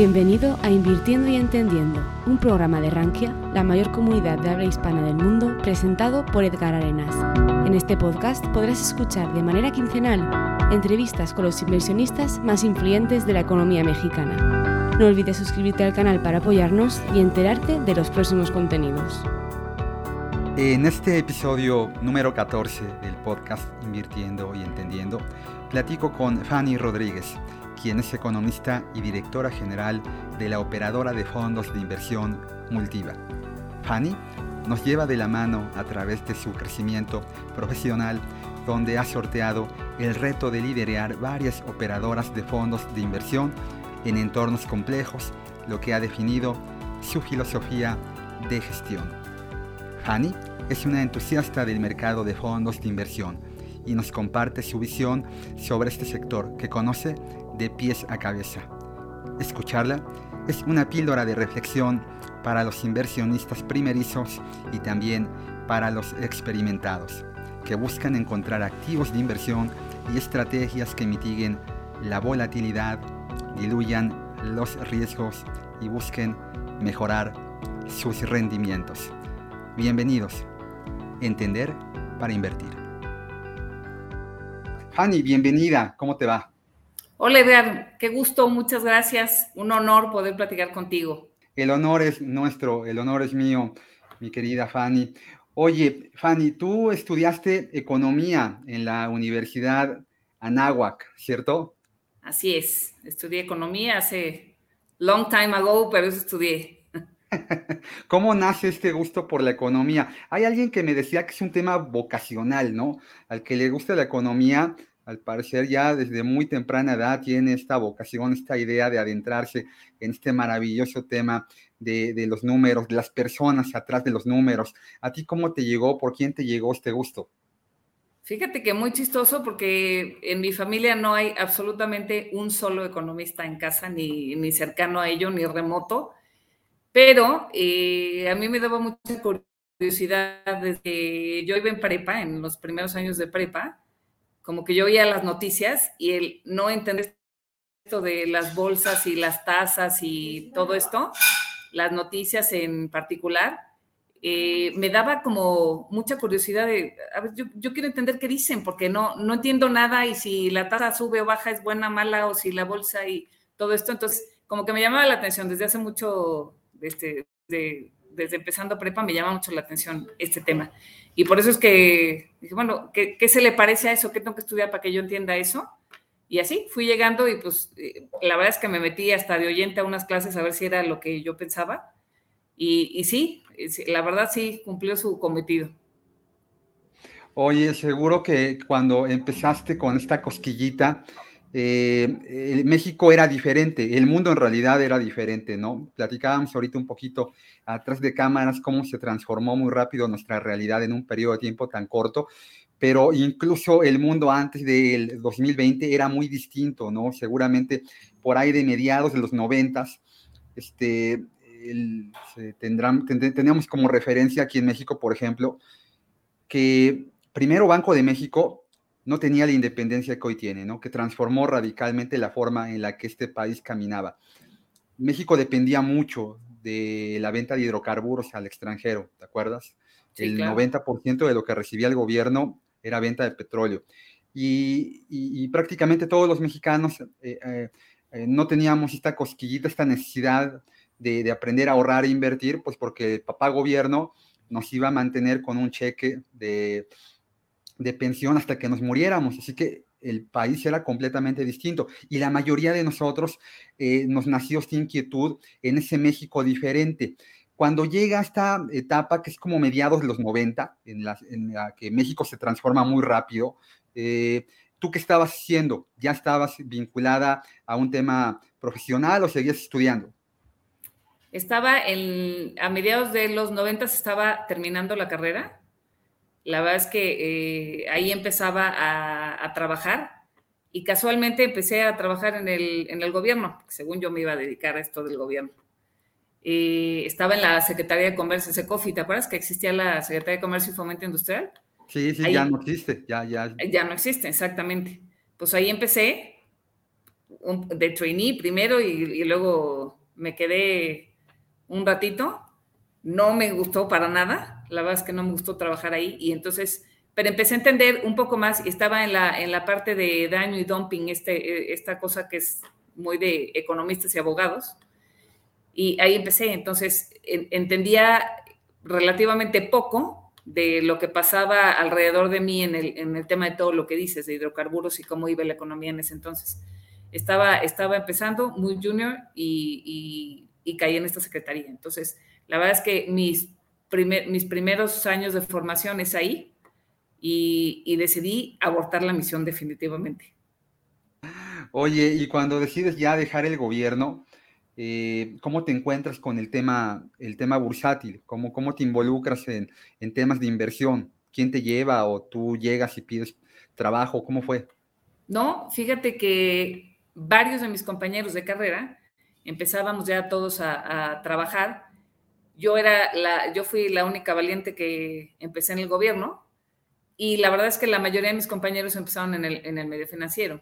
Bienvenido a Invirtiendo y Entendiendo, un programa de Rankia, la mayor comunidad de habla hispana del mundo, presentado por Edgar Arenas. En este podcast podrás escuchar de manera quincenal entrevistas con los inversionistas más influyentes de la economía mexicana. No olvides suscribirte al canal para apoyarnos y enterarte de los próximos contenidos. En este episodio número 14 del podcast Invirtiendo y Entendiendo, platico con Fanny Rodríguez quien es economista y directora general de la operadora de fondos de inversión Multiva. Fanny nos lleva de la mano a través de su crecimiento profesional, donde ha sorteado el reto de liderar varias operadoras de fondos de inversión en entornos complejos, lo que ha definido su filosofía de gestión. Fanny es una entusiasta del mercado de fondos de inversión y nos comparte su visión sobre este sector que conoce de pies a cabeza. Escucharla es una píldora de reflexión para los inversionistas primerizos y también para los experimentados, que buscan encontrar activos de inversión y estrategias que mitiguen la volatilidad, diluyan los riesgos y busquen mejorar sus rendimientos. Bienvenidos. Entender para invertir. Fanny, bienvenida. ¿Cómo te va? Hola Edgar, qué gusto, muchas gracias. Un honor poder platicar contigo. El honor es nuestro, el honor es mío, mi querida Fanny. Oye, Fanny, tú estudiaste economía en la Universidad Anáhuac, ¿cierto? Así es, estudié economía hace long time ago, pero eso estudié. ¿Cómo nace este gusto por la economía? Hay alguien que me decía que es un tema vocacional, ¿no? Al que le gusta la economía, al parecer ya desde muy temprana edad tiene esta vocación, esta idea de adentrarse en este maravilloso tema de, los números, de las personas atrás de los números. ¿A ti cómo te llegó? ¿Por quién te llegó este gusto? Fíjate que muy chistoso porque en mi familia no hay absolutamente un solo economista en casa, ni, ni cercano a ello, ni remoto, pero eh, a mí me daba mucha curiosidad desde yo iba en prepa, en los primeros años de prepa, como que yo oía las noticias y el no entender esto de las bolsas y las tasas y todo esto, las noticias en particular, eh, me daba como mucha curiosidad de, a ver, yo, quiero entender qué dicen, porque no, no entiendo nada y si la tasa sube o baja es buena, mala, o si la bolsa y todo esto, entonces como que me llamaba la atención desde hace mucho, este, desde empezando prepa, me llama mucho la atención este tema. Y por eso es que dije, bueno, ¿qué, se le parece a eso? ¿Qué tengo que estudiar para que yo entienda eso? Y así fui llegando y pues eh, la verdad es que me metí hasta de oyente a unas clases a ver si era lo que yo pensaba. Y, y sí, la verdad sí cumplió su cometido. Oye, seguro que cuando empezaste con esta cosquillita, eh, México era diferente, el mundo en realidad era diferente, ¿no? Platicábamos ahorita un poquito atrás de cámaras cómo se transformó muy rápido nuestra realidad en un periodo de tiempo tan corto, pero incluso el mundo antes del 2020 era muy distinto, ¿no? Seguramente por ahí de mediados de los noventas, este, tendrán, tenemos como referencia aquí en México, por ejemplo, que primero Banco de México no tenía la independencia que hoy tiene, ¿no? que transformó radicalmente la forma en la que este país caminaba. México dependía mucho de la venta de hidrocarburos al extranjero, ¿te acuerdas? el 90% de lo que recibía el gobierno era venta de petróleo. Y, prácticamente todos los mexicanos eh, eh, eh, no teníamos esta cosquillita, esta necesidad de, de, aprender a ahorrar e invertir, pues porque el papá gobierno nos iba a mantener con un cheque de de pensión hasta que nos muriéramos. Así que el país era completamente distinto. Y la mayoría de nosotros eh, nos nació esta inquietud en ese México diferente. Cuando llega esta etapa, que es como mediados de los 90, en la, que México se transforma muy rápido, eh, ¿tú qué estabas haciendo? ¿Ya estabas vinculada a un tema profesional o seguías estudiando? Estaba en, a mediados de los 90, estaba terminando la carrera la verdad es que eh, ahí empezaba a, trabajar y casualmente empecé a trabajar en el, en el gobierno, según yo me iba a dedicar a esto del gobierno. Eh, estaba en la Secretaría de Comercio, SECOFI, ¿te acuerdas que existía la Secretaría de Comercio y Fomento Industrial? Sí, sí, ya no existe, ya, ya. Ya no existe, exactamente. Pues ahí empecé, de trainee primero y, luego me quedé un ratito. No me gustó para nada, la verdad es que no me gustó trabajar ahí y entonces, pero empecé a entender un poco más y estaba en la, en la parte de daño y dumping, este, esta cosa que es muy de economistas y abogados. Y ahí empecé, entonces entendía relativamente poco de lo que pasaba alrededor de mí en el, en el, tema de todo lo que dices, de hidrocarburos y cómo iba la economía en ese entonces. Estaba, estaba empezando muy junior y, y, caí en esta secretaría. Entonces, la verdad es que mis, primer, mis primeros años de formación es ahí y, y decidí abortar la misión definitivamente. Oye, y cuando decides ya dejar el gobierno, eh, ¿cómo te encuentras con el tema, el tema bursátil? ¿Cómo, cómo te involucras en, en, temas de inversión? ¿Quién te lleva o tú llegas y pides trabajo? ¿Cómo fue? No, fíjate que varios de mis compañeros de carrera empezábamos ya todos a, a trabajar. Yo, era la, yo fui la única valiente que empecé en el gobierno y la verdad es que la mayoría de mis compañeros empezaron en el, en el medio financiero.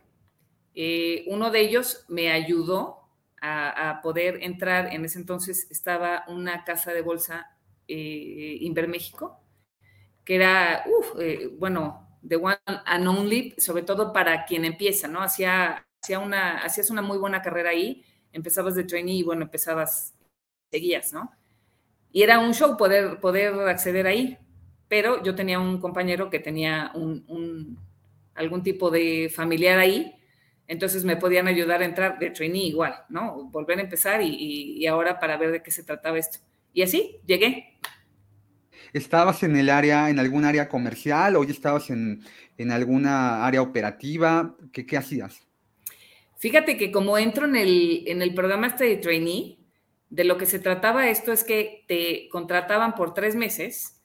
Eh, uno de ellos me ayudó a, poder entrar, en ese entonces estaba una casa de bolsa eh, Inverméxico, que era, eh, bueno, the one and only, sobre todo para quien empieza, ¿no? Hacía, hacía una, hacías una muy buena carrera ahí, empezabas de trainee y bueno, empezabas, seguías, ¿no? Y era un show poder, poder acceder ahí, pero yo tenía un compañero que tenía un, algún tipo de familiar ahí entonces me podían ayudar a entrar de trainee igual, ¿no? Volver a empezar y, ahora para ver de qué se trataba esto. Y así llegué. ¿Estabas en el área, en algún área comercial o ya estabas en, alguna área operativa? ¿Qué, ¿Qué, hacías? Fíjate que como entro en el, en el programa este de trainee, de lo que se trataba esto es que te contrataban por tres meses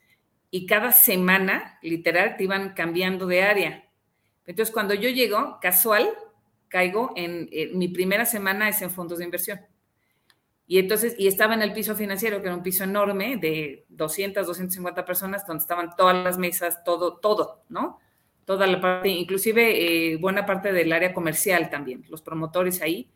y cada semana, literal, te iban cambiando de área. Entonces, cuando yo llego, casual, caigo en, mi primera semana es en fondos de inversión. Y entonces, y estaba en el piso financiero, que era un piso enorme de 200, 250 personas, donde estaban todas las mesas, todo, todo, ¿no? Toda la parte, inclusive eh, buena parte del área comercial también, los promotores ahí.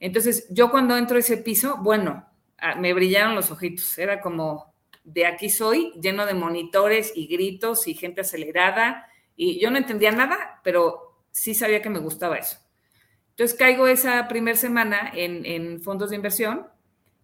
Entonces, yo cuando entro a ese piso, bueno, ah, me brillaron los ojitos, era como, de aquí soy, lleno de monitores y gritos y gente acelerada, y yo no entendía nada, pero sí sabía que me gustaba eso. Entonces caigo esa primera semana en, fondos de inversión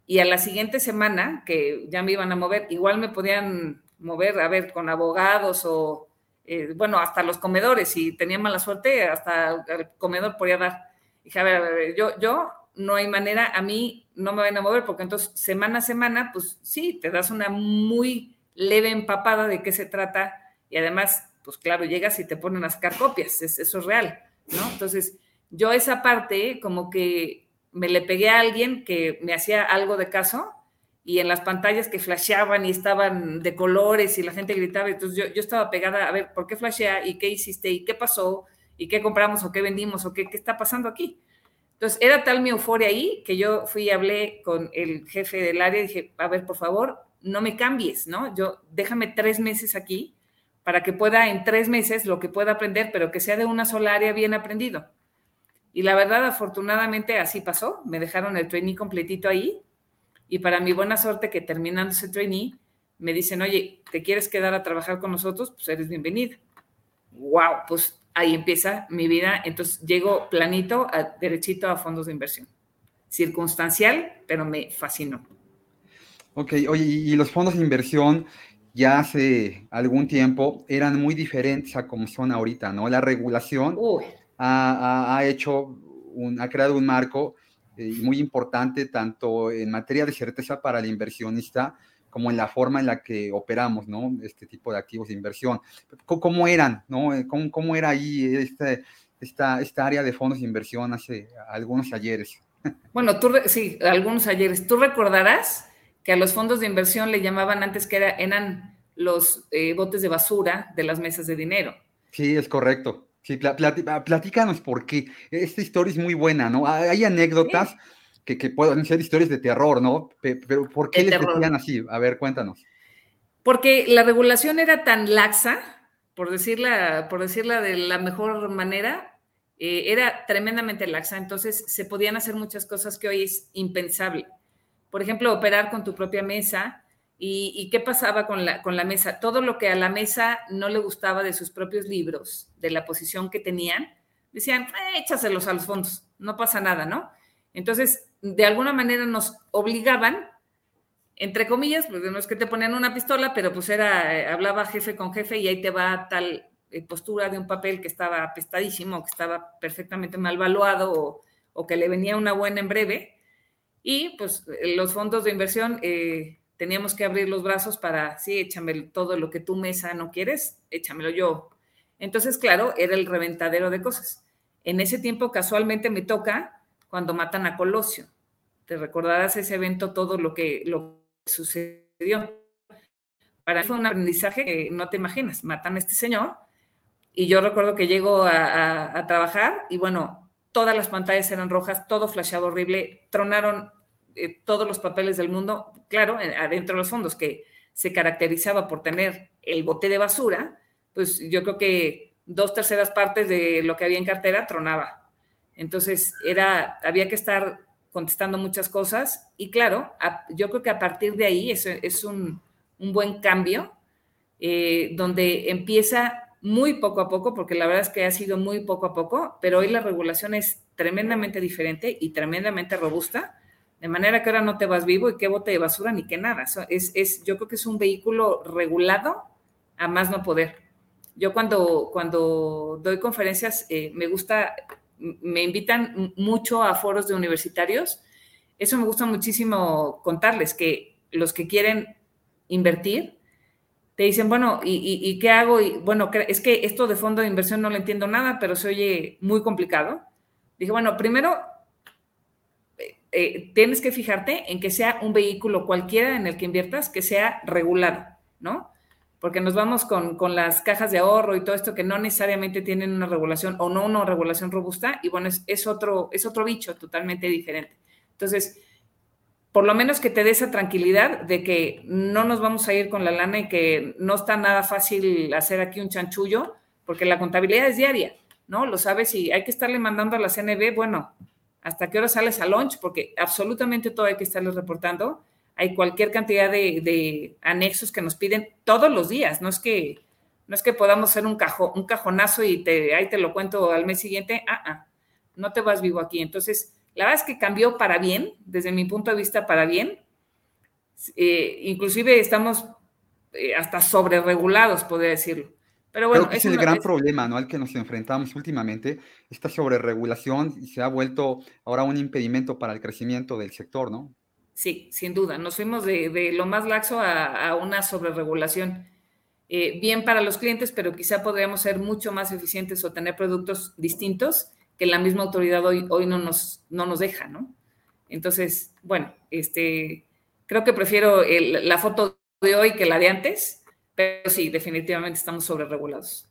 y a la siguiente semana, que ya me iban a mover, igual me podían mover, a ver, con abogados o, eh, bueno, hasta los comedores, si tenía mala suerte, hasta el comedor podía dar. Dije, a ver, a ver, yo, yo no hay manera, a mí no me van a mover, porque entonces semana a semana, pues sí, te das una muy leve empapada de qué se trata y además, pues claro, llegas y te ponen a sacar copias, eso es real, ¿no? Entonces, yo esa parte como que me le pegué a alguien que me hacía algo de caso y en las pantallas que flasheaban y estaban de colores y la gente gritaba, entonces yo, yo estaba pegada a ver, ¿por qué flashea? ¿Y qué hiciste? ¿Y qué pasó? ¿Y qué compramos? ¿O qué vendimos? ¿O qué, qué está pasando aquí? Entonces era tal mi euforia ahí que yo fui y hablé con el jefe del área y dije, a ver, por favor, no me cambies, ¿no? Yo déjame tres meses aquí para que pueda en tres meses lo que pueda aprender, pero que sea de una sola área bien aprendido. Y la verdad, afortunadamente así pasó. Me dejaron el trainee completito ahí. Y para mi buena suerte que terminando ese trainee, me dicen, oye, ¿te quieres quedar a trabajar con nosotros? Pues eres bienvenida. ¡Wow! Pues ahí empieza mi vida. Entonces llego planito, a, derechito a fondos de inversión. Circunstancial, pero me fascinó. Ok, oye, y los fondos de inversión ya hace algún tiempo eran muy diferentes a como son ahorita, ¿no? La regulación ha, hecho, un, ha creado un marco eh, muy importante tanto en materia de certeza para el inversionista como en la forma en la que operamos, ¿no? Este tipo de activos de inversión. ¿Cómo, eran, no? Eh, ¿Cómo, cómo era ahí este, esta, esta área de fondos de inversión hace algunos ayeres? Bueno, tú, sí, algunos ayeres. Tú recordarás que a los fondos de inversión le llamaban antes que era, eran los eh, botes de basura de las mesas de dinero. Sí, es correcto. Sí, ah, platícanos por qué. Esta historia es muy buena, ¿no? Hay anécdotas que, pueden ser historias de terror, ¿no? Pero ¿por qué les decían así? A ver, cuéntanos. Porque la regulación era tan laxa, por decirla, por decirla de la mejor manera, eh, era tremendamente laxa, entonces se podían hacer muchas cosas que hoy es impensable. Por ejemplo, operar con tu propia mesa. ¿Y, qué pasaba con la, con la mesa? Todo lo que a la mesa no le gustaba de sus propios libros, de la posición que tenían, decían, eh, échaselos a los fondos, no pasa nada, ¿no? Entonces, de alguna manera nos obligaban, entre comillas, pues no es que te ponían una pistola, pero pues era, eh, hablaba jefe con jefe y ahí te va tal eh, postura de un papel que estaba apestadísimo, que estaba perfectamente mal valuado o, que le venía una buena en breve. Y pues los fondos de inversión eh, teníamos que abrir los brazos para, sí, échame todo lo que tu mesa no quieres, échamelo yo. Entonces, claro, era el reventadero de cosas. En ese tiempo casualmente me toca cuando matan a Colosio. Te recordarás ese evento, todo lo que, lo sucedió. Para mí fue un aprendizaje que no te imaginas. Matan a este señor y yo recuerdo que llego a, trabajar y bueno, todas las pantallas eran rojas, todo flasheaba horrible, tronaron eh, todos los papeles del mundo, claro, adentro de los fondos, que se caracterizaba por tener el bote de basura, pues yo creo que dos terceras partes de lo que había en cartera tronaba. Entonces, era, había que estar contestando muchas cosas y claro, yo creo que a partir de ahí es, es un, un buen cambio, eh, donde empieza muy poco a poco, porque la verdad es que ha sido muy poco a poco, pero hoy la regulación es tremendamente diferente y tremendamente robusta, de manera que ahora no te vas vivo y qué bote de basura ni qué nada. Es, es, yo creo que es un vehículo regulado a más no poder. Yo cuando, cuando doy conferencias eh, me gusta, me invitan mucho a foros de universitarios. Eso me gusta muchísimo contarles, que los que quieren invertir, te dicen, bueno, ¿y, qué hago? Y bueno, es que esto de fondo de inversión no le entiendo nada, pero se oye muy complicado. Dije, bueno, primero eh, eh, tienes que fijarte en que sea un vehículo cualquiera en el que inviertas que sea regulado, ¿no? Porque nos vamos con, las cajas de ahorro y todo esto que no necesariamente tienen una regulación o no una regulación robusta, y bueno, es, es otro, es otro bicho totalmente diferente. Entonces, por lo menos que te dé esa tranquilidad de que no nos vamos a ir con la lana y que no está nada fácil hacer aquí un chanchullo, porque la contabilidad es diaria, ¿no? Lo sabes y hay que estarle mandando a la CNB, bueno, hasta qué hora sales a lunch, porque absolutamente todo hay que estarles reportando. Hay cualquier cantidad de, anexos que nos piden todos los días, no es que no es que podamos hacer un, cajo, un cajonazo y te, ahí te lo cuento al mes siguiente, ah, ah, no te vas vivo aquí. Entonces, la verdad es que cambió para bien, desde mi punto de vista para bien. Eh, inclusive estamos eh, hasta sobre regulados, podría decirlo. Pero bueno, Creo que es el gran problema ¿no? al que nos enfrentamos últimamente, esta sobreregulación se ha vuelto ahora un impedimento para el crecimiento del sector, ¿no? Sí, sin duda. Nos fuimos de, lo más laxo a, una sobreregulación. Eh, bien para los clientes, pero quizá podríamos ser mucho más eficientes o tener productos distintos que la misma autoridad hoy, hoy no, nos, no nos deja, ¿no? Entonces, bueno, este, creo que prefiero la foto de hoy que la de antes, pero sí, definitivamente estamos sobre regulados.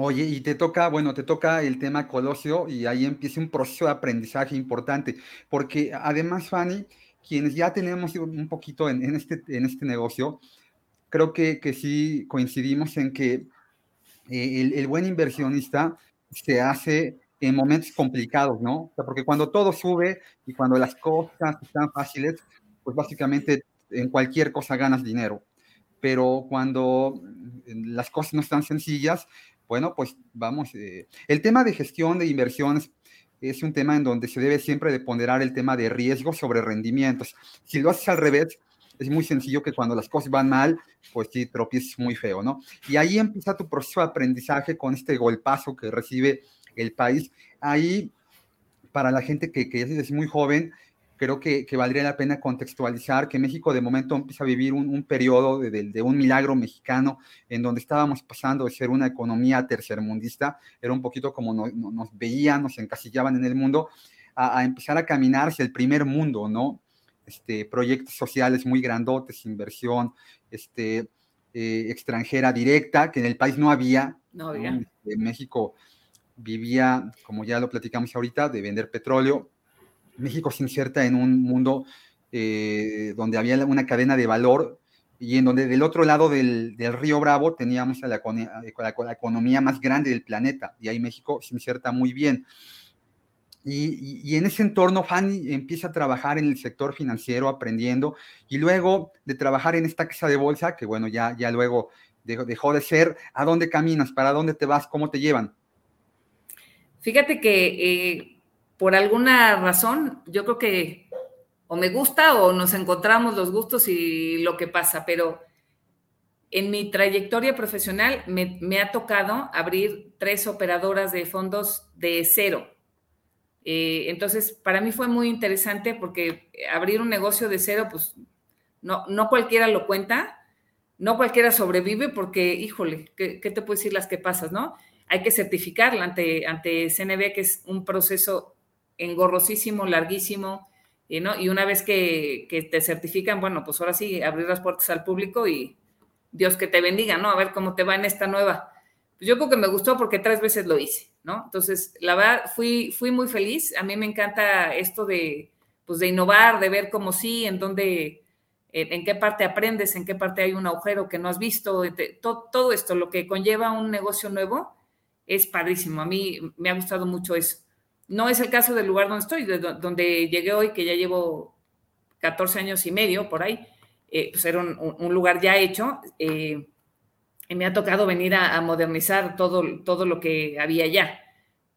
Oye, y te toca, bueno, te toca el tema Colosio y ahí empieza un proceso de aprendizaje importante, porque además, Fanny, quienes ya tenemos un poquito en, este, en este negocio, creo que, que sí coincidimos en que eh, el, el, buen inversionista se hace en momentos complicados, ¿no? porque cuando todo sube y cuando las cosas están fáciles, pues básicamente en cualquier cosa ganas dinero. Pero cuando las cosas no están sencillas, bueno, pues vamos. Eh, el tema de gestión de inversiones es un tema en donde se debe siempre de ponderar el tema de riesgo sobre rendimientos. Si lo haces al revés, es muy sencillo que cuando las cosas van mal, pues sí, tropieces muy feo, ¿no? Y ahí empieza tu proceso de aprendizaje con este golpazo que recibe el país. Ahí, para la gente que, que es muy joven, creo que, que, valdría la pena contextualizar que México de momento empieza a vivir un, un periodo de, de, un milagro mexicano en donde estábamos pasando de ser una economía tercermundista, era un poquito como nos veían, nos encasillaban en el mundo, a, a, empezar a caminar hacia el primer mundo, ¿no? este, proyectos sociales muy grandotes, inversión este, eh, extranjera directa, que en el país no había. No había. Este, México vivía, como ya lo platicamos ahorita, de vender petróleo. México se inserta en un mundo eh, donde había una cadena de valor y en donde del otro lado del, río Bravo teníamos la, la, economía más grande del planeta, y ahí México se inserta muy bien. Y, en ese entorno, Fanny empieza a trabajar en el sector financiero, aprendiendo, y luego de trabajar en esta casa de bolsa, que bueno, ya, ya luego dejó, de ser, ¿a dónde caminas? ¿Para dónde te vas? ¿Cómo te llevan? Fíjate que eh, por alguna razón, yo creo que o me gusta o nos encontramos los gustos y lo que pasa, pero en mi trayectoria profesional me ha tocado abrir tres operadoras de fondos de cero eh, entonces, para mí fue muy interesante porque abrir un negocio de cero, pues no, no cualquiera lo cuenta, no cualquiera sobrevive porque, híjole, ¿qué, te puedo decir las que pasas, no? Hay que certificarla ante, ante CNB, que es un proceso engorrosísimo, larguísimo, y, ¿no? y una vez que, te certifican, bueno, pues ahora sí, abrir las puertas al público y Dios que te bendiga, ¿no? A ver cómo te va en esta nueva. Pues yo creo que me gustó porque tres veces lo hice. Entonces, la verdad, fui, fui muy feliz. A mí me encanta esto de, pues, de innovar, de ver cómo sí, en dónde, en, qué parte aprendes, en qué parte hay un agujero que no has visto. todo, esto, lo que conlleva un negocio nuevo, es padrísimo. A mí me ha gustado mucho eso. No es el caso del lugar donde estoy, donde llegué hoy, que ya llevo 14 años y medio por ahí. Eh, pues era un, lugar ya hecho. Eh, y me ha tocado venir a, modernizar todo, todo lo que había ya.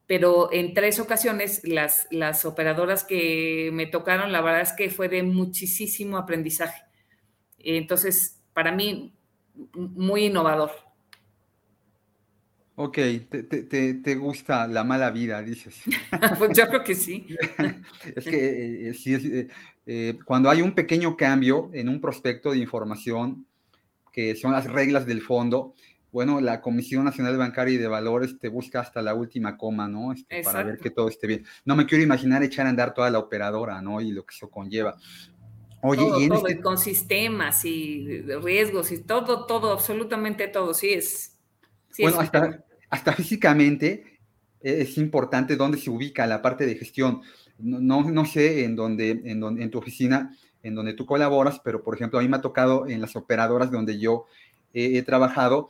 Pero en tres ocasiones las, las operadoras que me tocaron, la verdad es que fue de muchísimo aprendizaje. Entonces, para mí, muy innovador. Ok, te, gusta la mala vida, dices. pues yo creo que sí. es que eh, eh, eh, cuando hay un pequeño cambio en un prospecto de información, que son las reglas del fondo, bueno, la Comisión Nacional Bancaria y de Valores te busca hasta la última coma, ¿no? Este, para ver que todo esté bien. No me quiero imaginar echar a andar toda la operadora, ¿no? Y lo que eso conlleva. Oye, todo, y todo, este con sistemas y riesgos y todo, todo, absolutamente todo, sí es. bueno, hasta, hasta físicamente es importante dónde se ubica la parte de gestión. No, no, sé en dónde, en, en tu oficina en donde tú colaboras, pero por ejemplo a mí me ha tocado en las operadoras donde yo he trabajado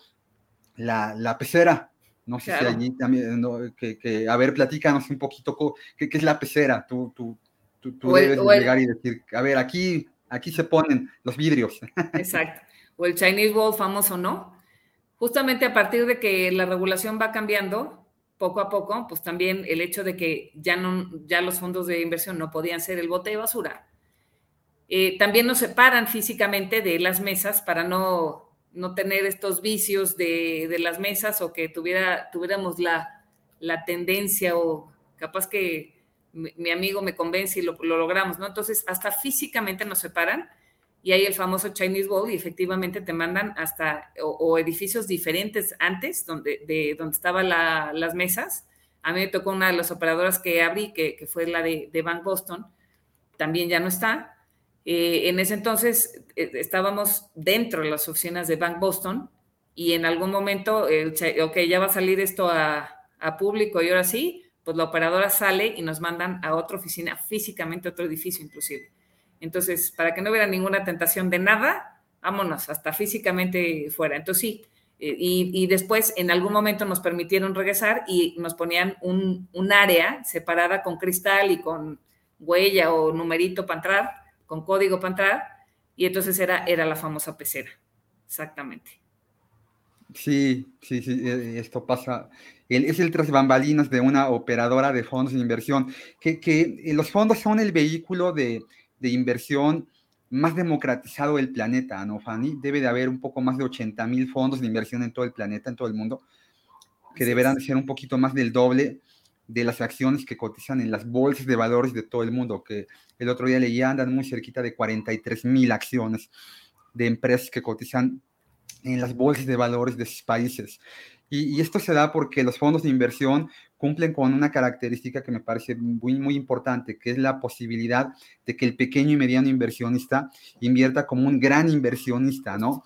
la, pecera. No sé si allí también, que, a ver, platícanos un poquito qué, es la pecera. Tú, tú, tú, debes llegar y decir, a ver, aquí, aquí se ponen los vidrios. Exacto. O el Chinese Wall famoso, ¿no? Justamente a partir de que la regulación va cambiando, poco a poco, pues también el hecho de que ya, no, ya los fondos de inversión no podían ser el bote de basura, eh, también nos separan físicamente de las mesas para no, no tener estos vicios de, de, las mesas o que tuviera, tuviéramos la, la tendencia o capaz que mi, amigo me convence y lo, lo, logramos, ¿no? Entonces, hasta físicamente nos separan y hay el famoso Chinese Wall y efectivamente te mandan hasta o, edificios diferentes antes donde, de, donde estaban las mesas. A mí me tocó una de las operadoras que abrí, que, que fue la de, Bank Boston, también ya no está eh, en ese entonces eh, estábamos dentro de las oficinas de Bank Boston y en algún momento, ok, ya va a salir esto a, público y ahora sí, pues la operadora sale y nos mandan a otra oficina, físicamente otro edificio inclusive. Entonces, para que no hubiera ninguna tentación de nada, vámonos, hasta físicamente fuera. Entonces sí, eh, y, después en algún momento nos permitieron regresar y nos ponían un, área separada con cristal y con huella o numerito para entrar con código para entrar, y entonces era, era la famosa pecera, exactamente. Sí, sí, sí, eh, esto pasa. es el tras bambalinas de una operadora de fondos de inversión, que, que eh, los fondos son el vehículo de, de, inversión más democratizado del planeta, ¿no, Fanny? Debe de haber un poco más de 80 mil fondos de inversión en todo el planeta, en todo el mundo, que deberán ser un poquito más del doble de las acciones que cotizan en las bolsas de valores de todo el mundo, que el otro día leía andan muy cerquita de 43 mil acciones de empresas que cotizan en las bolsas de valores de sus países. Y, esto se da porque los fondos de inversión cumplen con una característica que me parece muy, muy importante, que es la posibilidad de que el pequeño y mediano inversionista invierta como un gran inversionista, ¿no?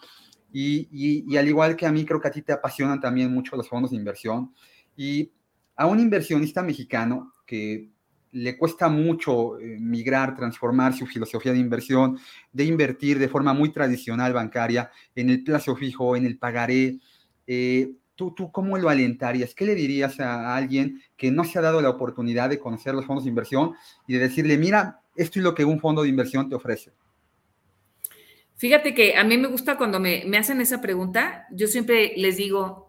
Y, y, al igual que a mí, creo que a ti te apasionan también mucho los fondos de inversión. Y a un inversionista mexicano que le cuesta mucho eh, migrar, transformar su filosofía de inversión, de invertir de forma muy tradicional bancaria en el plazo fijo, en el pagaré. Eh, ¿tú, ¿Tú cómo lo alentarías? ¿Qué le dirías a alguien que no se ha dado la oportunidad de conocer los fondos de inversión y de decirle, mira, esto es lo que un fondo de inversión te ofrece? Fíjate que a mí me gusta cuando me, me hacen esa pregunta, yo siempre les digo,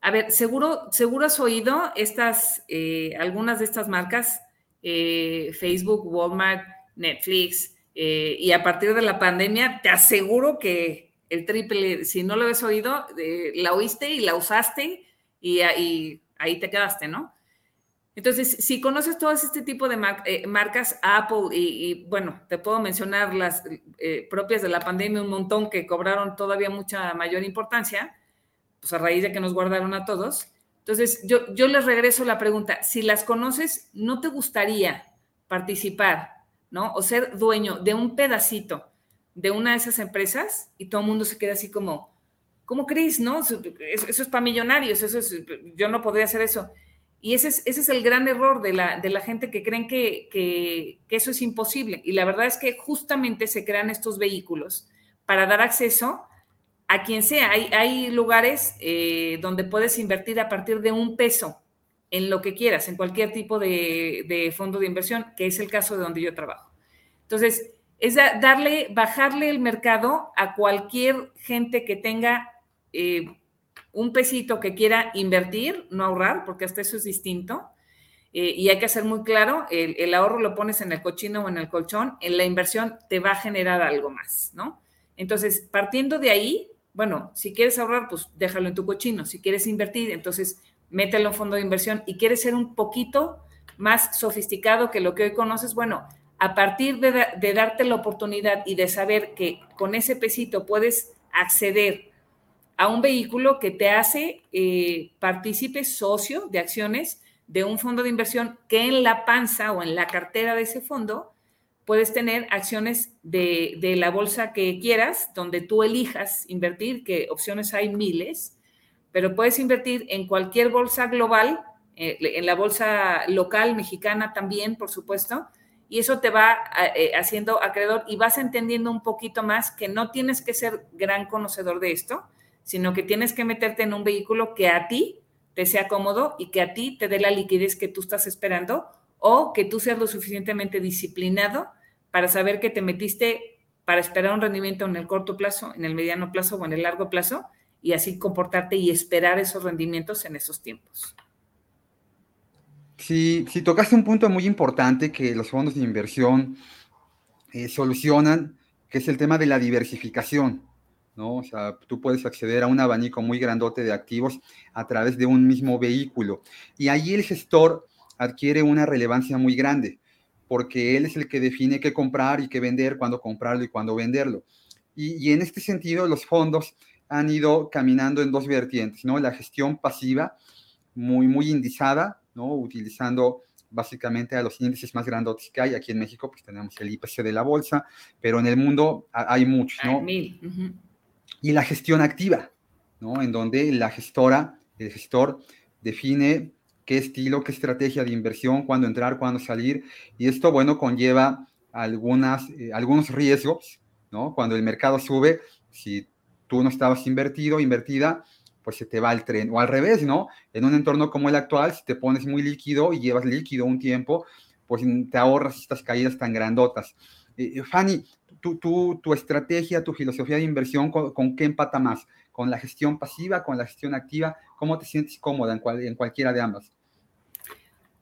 a ver, seguro, seguro has oído estas, eh, algunas de estas marcas, eh, Facebook, Walmart, Netflix, eh, y a partir de la pandemia, te aseguro que el triple, si no lo habías oído, la oíste y la usaste y, ahí te quedaste, ¿no? Entonces, si conoces todo este tipo de marcas, Apple y, bueno, te puedo mencionar las propias de la pandemia un montón que cobraron todavía mucha mayor importancia, pues a raíz de que nos guardaron a todos. Entonces, yo, yo les regreso la pregunta, si las conoces, ¿no te gustaría participar, ¿no? O ser dueño de un pedacito de una de esas empresas y todo el mundo se queda así como, ¿cómo crees, no? Eso, es para millonarios, eso es, yo no podría hacer eso. Y ese es, ese es el gran error de la, de la gente que creen que, que, eso es imposible. Y la verdad es que justamente se crean estos vehículos para dar acceso a quien sea. Hay, hay lugares eh, donde puedes invertir a partir de un peso en lo que quieras, en cualquier tipo de, fondo de inversión, que es el caso de donde yo trabajo. Entonces, es darle, bajarle el mercado a cualquier gente que tenga eh, un pesito que quiera invertir, no ahorrar, porque hasta eso es distinto. Eh, y hay que hacer muy claro, el, el, ahorro lo pones en el cochino o en el colchón, en la inversión te va a generar algo más, ¿no? Entonces, partiendo de ahí, bueno, si quieres ahorrar, pues déjalo en tu cochino. Si quieres invertir, entonces mételo en fondo de inversión y quieres ser un poquito más sofisticado que lo que hoy conoces, bueno, a partir de, darte la oportunidad y de saber que con ese pesito puedes acceder a un vehículo que te hace eh, partícipe socio de acciones de un fondo de inversión que en la panza o en la cartera de ese fondo puedes tener acciones de, la bolsa que quieras, donde tú elijas invertir, que opciones hay miles, pero puedes invertir en cualquier bolsa global, eh, en la bolsa local mexicana también, por supuesto, y eso te va eh, haciendo acreedor y vas entendiendo un poquito más que no tienes que ser gran conocedor de esto, sino que tienes que meterte en un vehículo que a ti te sea cómodo y que a ti te dé la liquidez que tú estás esperando o que tú seas lo suficientemente disciplinado para saber que te metiste para esperar un rendimiento en el corto plazo, en el mediano plazo o en el largo plazo y así comportarte y esperar esos rendimientos en esos tiempos. Sí, sí tocaste un punto muy importante que los fondos de inversión eh, solucionan, que es el tema de la diversificación. ¿no? O sea, tú puedes acceder a un abanico muy grandote de activos a través de un mismo vehículo. Y ahí el gestor adquiere una relevancia muy grande porque él es el que define qué comprar y qué vender, cuándo comprarlo y cuándo venderlo. Y, en este sentido, los fondos han ido caminando en dos vertientes, ¿no? La gestión pasiva, muy, muy indizada, ¿no? Utilizando básicamente a los índices más grandes que hay. Aquí en México, pues tenemos el IPC de la bolsa, pero en el mundo hay muchos, ¿no? Y la gestión activa, ¿no? En donde la gestora, el gestor define qué estilo, qué estrategia de inversión, cuándo entrar, cuándo salir. Y esto, bueno, conlleva algunas, eh, algunos riesgos, ¿no? Cuando el mercado sube, si tú no estabas invertido, invertida, pues se te va el tren. O al revés, ¿no? En un entorno como el actual, si te pones muy líquido y llevas líquido un tiempo, pues te ahorras estas caídas tan grandotas. Eh, eh, Fanny, tú, tu estrategia, tu filosofía de inversión, ¿con, qué empata más? ¿Con la gestión pasiva, con la gestión activa? ¿Cómo te sientes cómoda en, en cualquiera de ambas?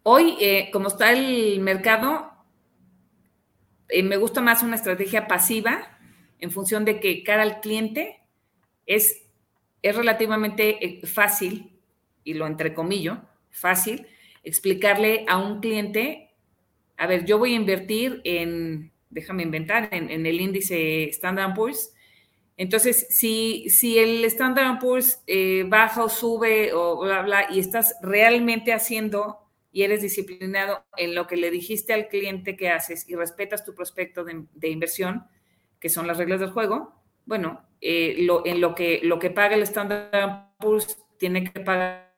Hoy, eh, como está el mercado, eh, me gusta más una estrategia pasiva en función de que cara al cliente es, es relativamente eh, fácil, y lo entrecomillo, fácil, explicarle a un cliente, a ver, yo voy a invertir en, déjame inventar, en, el índice Standard Poor's. Entonces, si, si el Standard Poor's baja o sube o bla, bla, y estás realmente haciendo y eres disciplinado en lo que le dijiste al cliente que haces y respetas tu prospecto de, inversión, que son las reglas del juego, bueno, eh, lo, en lo que, lo que paga el Standard Poor's tiene que pagar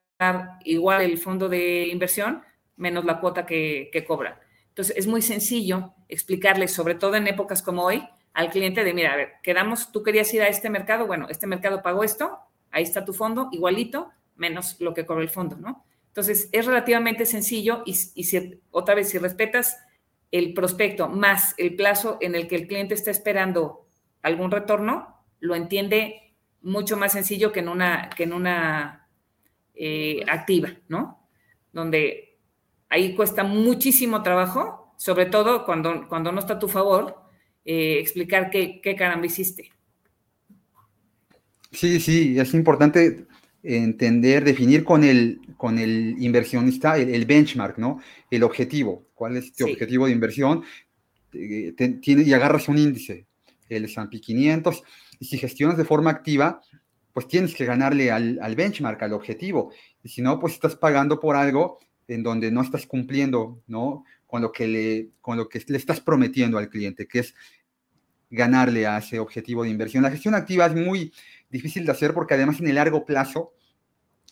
igual el fondo de inversión, menos la cuota que, que cobran. Entonces, es muy sencillo explicarles, sobre todo en épocas como hoy, al cliente de, mira, a ver, quedamos, tú querías ir a este mercado, bueno, este mercado pagó esto, ahí está tu fondo, igualito, menos lo que cobra el fondo, ¿no? Entonces, es relativamente sencillo y, y si, otra vez, si respetas el prospecto más el plazo en el que el cliente está esperando algún retorno, lo entiende mucho más sencillo que en una, que en una eh, activa, ¿no? Donde ahí cuesta muchísimo trabajo, sobre todo cuando, cuando no está a tu favor, eh, explicar qué, qué caramba hiciste. Sí, sí, es importante entender, definir con el, con el inversionista el, benchmark, ¿no? El objetivo. ¿Cuál es tu objetivo de inversión? Eh, tiene, y agarras un índice, el S&P 500, y si gestionas de forma activa, pues tienes que ganarle al, al, benchmark, al objetivo. Y si no, pues estás pagando por algo en donde no estás cumpliendo, ¿no? Con lo que le, con lo que le estás prometiendo al cliente, que es ganarle a ese objetivo de inversión. La gestión activa es muy difícil de hacer porque además en el largo plazo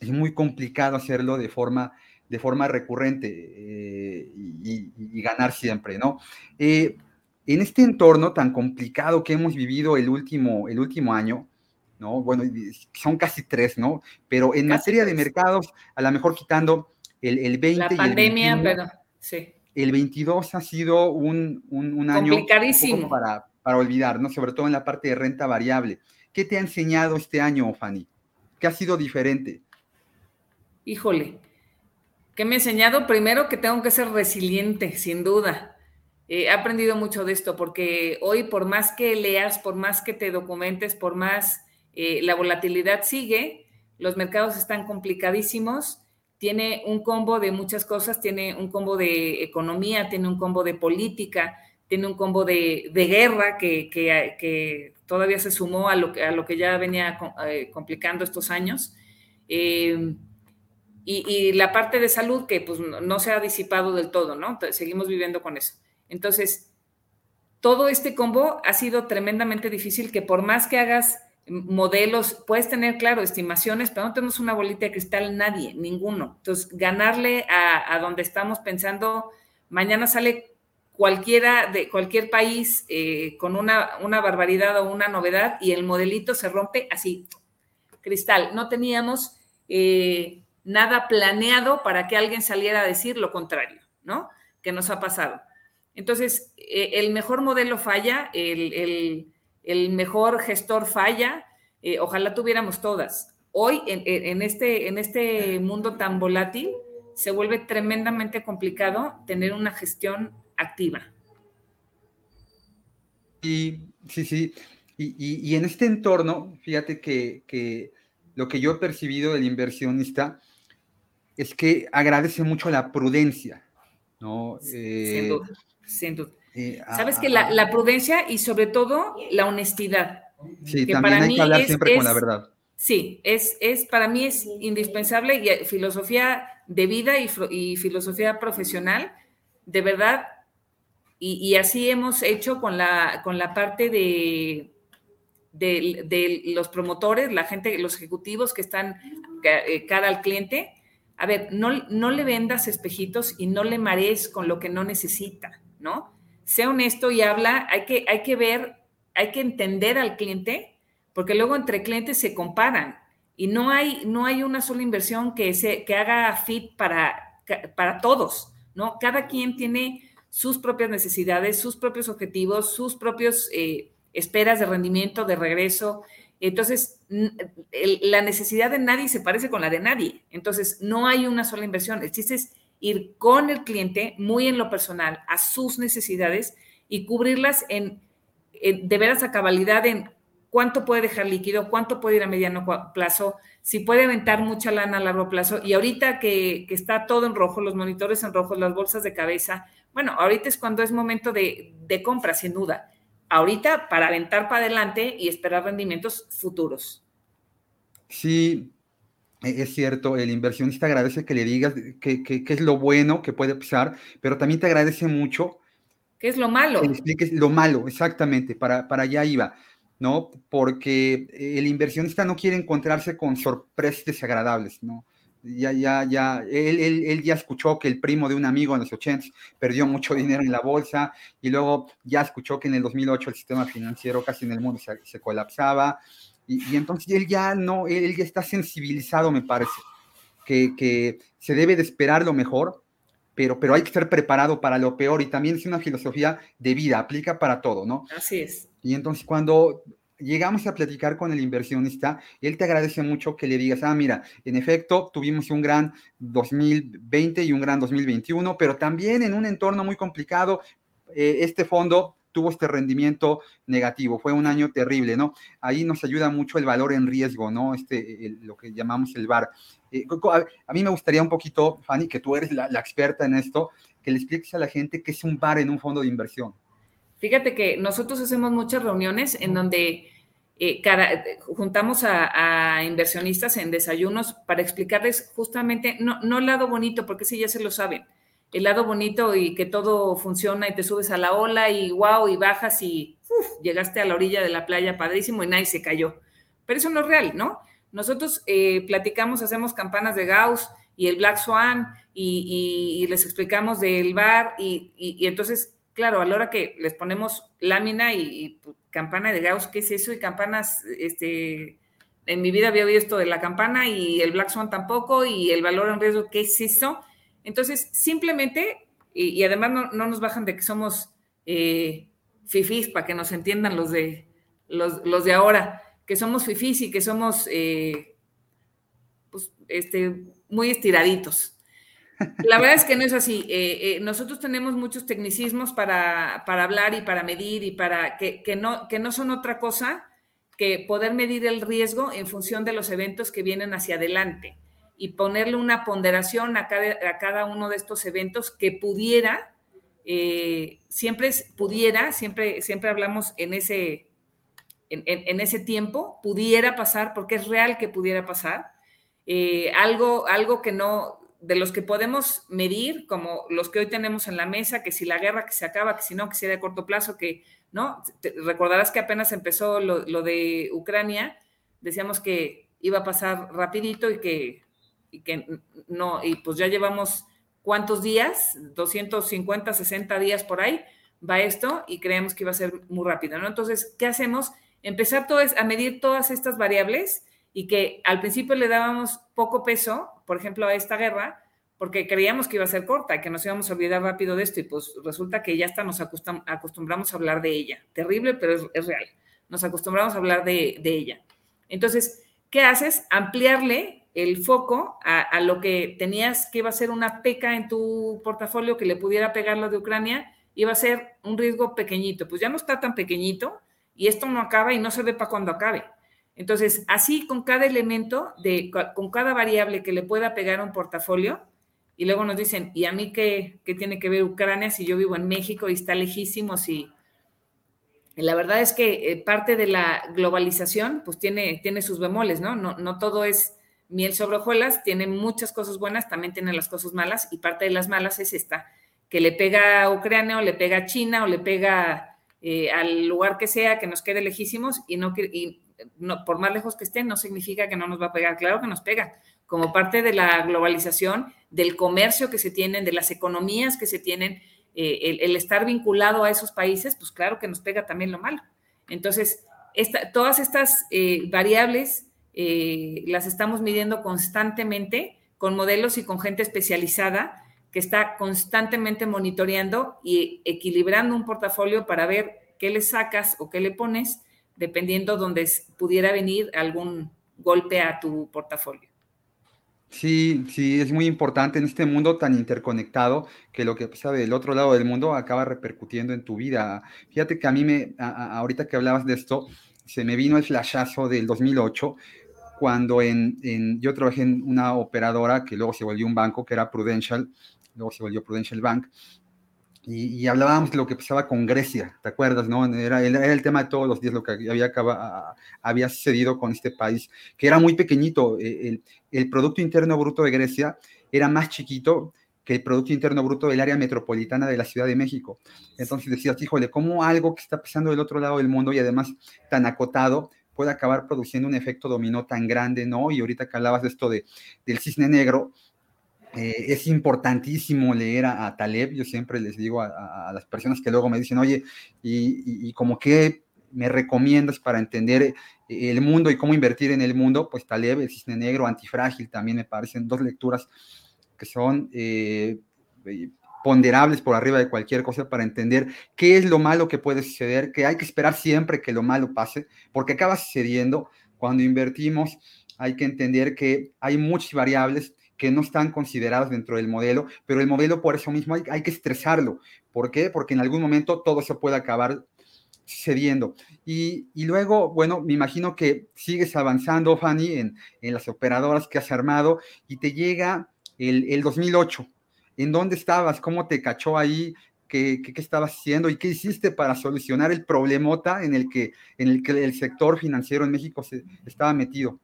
es muy complicado hacerlo de forma, de forma recurrente eh, y, ganar siempre, ¿no? Eh, en este entorno tan complicado que hemos vivido el último, el último año, ¿no? Bueno, son casi tres, ¿no? Pero en materia de mercados, a lo mejor quitando el, el 20 La pandemia, el pero sí. El 22 ha sido un, un, año complicadísimo para, para olvidar, ¿no? Sobre todo en la parte de renta variable. ¿Qué te ha enseñado este año, Fanny? ¿Qué ha sido diferente? Híjole, ¿qué me ha enseñado? Primero que tengo que ser resiliente, sin duda. Eh, he aprendido mucho de esto porque hoy, por más que leas, por más que te documentes, por más eh, la volatilidad sigue, los mercados están complicadísimos, tiene un combo de muchas cosas, tiene un combo de economía, tiene un combo de política, tiene un combo de, guerra que, que, todavía se sumó a lo, a lo que ya venía eh, complicando estos años. Eh, y, la parte de salud que pues no se ha disipado del todo, ¿no? seguimos viviendo con eso. Entonces, todo este combo ha sido tremendamente difícil que por más que hagas modelos, puedes tener, claro, estimaciones, pero no tenemos una bolita de cristal nadie, ninguno. Entonces, ganarle a, donde estamos pensando, mañana sale cualquiera de cualquier país eh, con una, una, barbaridad o una novedad y el modelito se rompe así, cristal. No teníamos eh, nada planeado para que alguien saliera a decir lo contrario, ¿no? Que nos ha pasado. Entonces, eh, el mejor modelo falla, el, mejor gestor falla, ojalá tuviéramos todas. Hoy, en, este, en este mundo tan volátil, se vuelve tremendamente complicado tener una gestión activa. Y, sí, sí. Y, en este entorno, fíjate que, lo que yo he percibido del inversionista es que agradece mucho la prudencia, ¿no? sin eh, duda, sin duda. Sabes que la, prudencia y sobre todo la honestidad. Sí, también hay que hablar siempre con la verdad. Sí, es, es, para mí es indispensable y eh, filosofía de vida y, y filosofía profesional, de verdad y, así hemos hecho con la, con la parte de, de, los promotores, la gente, los ejecutivos que están eh, cara al cliente. A ver, no, no le vendas espejitos y no le marees con lo que no necesita, ¿no? Sea honesto y habla, hay que, hay que ver, hay que entender al cliente, porque luego entre clientes se comparan y no hay, no hay una sola inversión que, se, que haga fit para, para todos, ¿no? Cada quien tiene sus propias necesidades, sus propios objetivos, sus propios eh, esperas de rendimiento, de regreso. Entonces, la necesidad de nadie se parece con la de nadie. Entonces, no hay una sola inversión. El ir con el cliente muy en lo personal a sus necesidades y cubrirlas en, de veras a cabalidad en cuánto puede dejar líquido, cuánto puede ir a mediano plazo, si puede aventar mucha lana a largo plazo. Y ahorita que, que está todo en rojo, los monitores en rojo, las bolsas de cabeza, bueno, ahorita es cuando es momento de, compra, sin duda. Ahorita para aventar para adelante y esperar rendimientos futuros. Sí, es cierto, el inversionista agradece que le digas qué es lo bueno que puede pasar, pero también te agradece mucho. ¿Qué es lo malo? Que le expliques lo malo, exactamente, para, para allá iba, ¿no? Porque el inversionista no quiere encontrarse con sorpresas desagradables, ¿no? ya, ya, ya, él, él, ya escuchó que el primo de un amigo en los 80 perdió mucho dinero en la bolsa y luego ya escuchó que en el 2008 el sistema financiero casi en el mundo se, colapsaba y, entonces él ya no, él ya está sensibilizado, me parece, que, que se debe de esperar lo mejor, pero, pero hay que estar preparado para lo peor y también es una filosofía de vida, aplica para todo, ¿no? Así es. Y entonces cuando llegamos a platicar con el inversionista, él te agradece mucho que le digas, ah, mira, en efecto, tuvimos un gran 2020 y un gran 2021, pero también en un entorno muy complicado, eh, este fondo tuvo este rendimiento negativo, fue un año terrible, ¿no? Ahí nos ayuda mucho el valor en riesgo, ¿no? Este, lo que llamamos el VAR. Eh, a, mí me gustaría un poquito, Fanny, que tú eres la, la experta en esto, que le expliques a la gente qué es un VAR en un fondo de inversión. Fíjate que nosotros hacemos muchas reuniones en donde eh, juntamos a, inversionistas en desayunos para explicarles justamente, no, no el lado bonito, porque sí ya se lo saben, el lado bonito y que todo funciona y te subes a la ola y wow, y bajas y llegaste a la orilla de la playa padrísimo y nadie se cayó. Pero eso no es real, ¿no? Nosotros eh, platicamos, hacemos campanas de Gauss y el Black Swan y, les explicamos del bar y, y entonces claro, a la hora que les ponemos lámina y, campana de Gauss, ¿qué es eso? Y campanas, este, en mi vida había oído esto de la campana y el Black Swan tampoco, y el valor en riesgo, ¿qué es eso? Entonces, simplemente, y, además no, nos bajan de que somos eh, fifís, para que nos entiendan los de, los, de ahora, que somos fifís y que somos, eh, pues, este, muy estiraditos. La verdad es que no es así. Eh, eh, nosotros tenemos muchos tecnicismos para, hablar y para medir y para que, no, que no son otra cosa que poder medir el riesgo en función de los eventos que vienen hacia adelante y ponerle una ponderación a cada, uno de estos eventos que pudiera, eh, siempre pudiera, siempre, siempre hablamos en ese, en, ese tiempo, pudiera pasar, porque es real que pudiera pasar. algo, algo que no, de los que podemos medir, como los que hoy tenemos en la mesa, que si la guerra que se acaba, que si no, que sea de corto plazo, que no, recordarás que apenas empezó lo, de Ucrania, decíamos que iba a pasar rapidito y que, y que no, y pues ya llevamos cuántos días, 250, 60 días por ahí, va esto y creemos que iba a ser muy rápido, ¿no? Entonces, ¿qué hacemos? Empezar todo a medir todas estas variables y que al principio le dábamos poco peso, por ejemplo, a esta guerra, porque creíamos que iba a ser corta, que nos íbamos a olvidar rápido de esto, y pues resulta que ya hasta nos acostumbramos a hablar de ella. Terrible, pero es, real. Nos acostumbramos a hablar de, ella. Entonces, ¿qué haces? Ampliarle el foco a, lo que tenías que iba a ser una peca en tu portafolio que le pudiera pegar lo de Ucrania, iba a ser un riesgo pequeñito. Pues ya no está tan pequeñito y esto no acaba y no se ve para cuando acabe. Entonces, así con cada elemento, de, con cada variable que le pueda pegar a un portafolio, y luego nos dicen, ¿y a mí qué, tiene que ver Ucrania si yo vivo en México y está lejísimo? Si... la verdad es que eh, parte de la globalización, pues tiene, tiene sus bemoles, ¿no? ¿no? No todo es miel sobre hojuelas, tiene muchas cosas buenas, también tiene las cosas malas, y parte de las malas es esta, que le pega a Ucrania o le pega a China o le pega eh, al lugar que sea, que nos quede lejísimos, y no, y no, por más lejos que estén, no significa que no nos va a pegar. Claro que nos pega, como parte de la globalización, del comercio que se tienen, de las economías que se tienen, eh, el, estar vinculado a esos países, pues claro que nos pega también lo malo. Entonces, todas estas eh, variables eh, las estamos midiendo constantemente con modelos y con gente especializada que está constantemente monitoreando y equilibrando un portafolio para ver qué le sacas o qué le pones dependiendo donde pudiera venir algún golpe a tu portafolio. Sí, sí, es muy importante en este mundo tan interconectado que lo que pasa del otro lado del mundo acaba repercutiendo en tu vida. Fíjate que a mí me, ahorita que hablabas de esto, se me vino el flashazo del 2008 cuando en, en, yo trabajé en una operadora que luego se volvió un banco, que era Prudential, luego se volvió Prudential Bank, y, hablábamos de lo que pasaba con Grecia, ¿te acuerdas? No? Era, era, el tema de todos los días, lo que había, había sucedido con este país, que era muy pequeñito. E, el, el, Producto Interno Bruto de Grecia era más chiquito que el Producto Interno Bruto del área metropolitana de la Ciudad de México. Entonces decías, híjole, ¿cómo algo que está pasando del otro lado del mundo y además tan acotado puede acabar produciendo un efecto dominó tan grande, ¿no? Y ahorita que hablabas de esto de, del cisne negro, eh, es importantísimo leer a, Taleb. Yo siempre les digo a, las personas que luego me dicen, oye, y, y, como que me recomiendas para entender eh, el mundo y cómo invertir en el mundo, pues Taleb, el cisne negro, antifrágil, también me parecen dos lecturas que son eh, ponderables por arriba de cualquier cosa para entender qué es lo malo que puede suceder, que hay que esperar siempre que lo malo pase, porque acaba sucediendo cuando invertimos. Hay que entender que hay muchas variables que no están consideradas dentro del modelo, pero el modelo por eso mismo hay, que estresarlo. ¿Por qué? Porque en algún momento todo se puede acabar sucediendo. Y, luego, bueno, me imagino que sigues avanzando, Fanny, en, las operadoras que has armado y te llega el, el 2008 ¿En dónde estabas? ¿Cómo te cachó ahí? ¿Qué, qué, estabas haciendo y qué hiciste para solucionar el problemota en el que, en el, que el sector financiero en México se, estaba metido?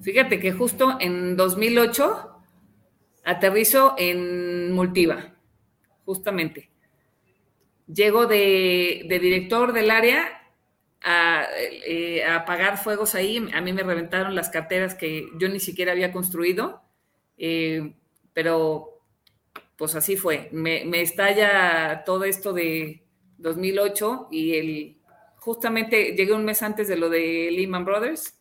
Fíjate que justo en 2008 aterrizo en Multiva, justamente. Llego de, director del área a, eh, a, apagar fuegos ahí. A mí me reventaron las carteras que yo ni siquiera había construido, eh, pero pues así fue. Me, estalla todo esto de 2008 y el, justamente llegué un mes antes de lo de Lehman Brothers.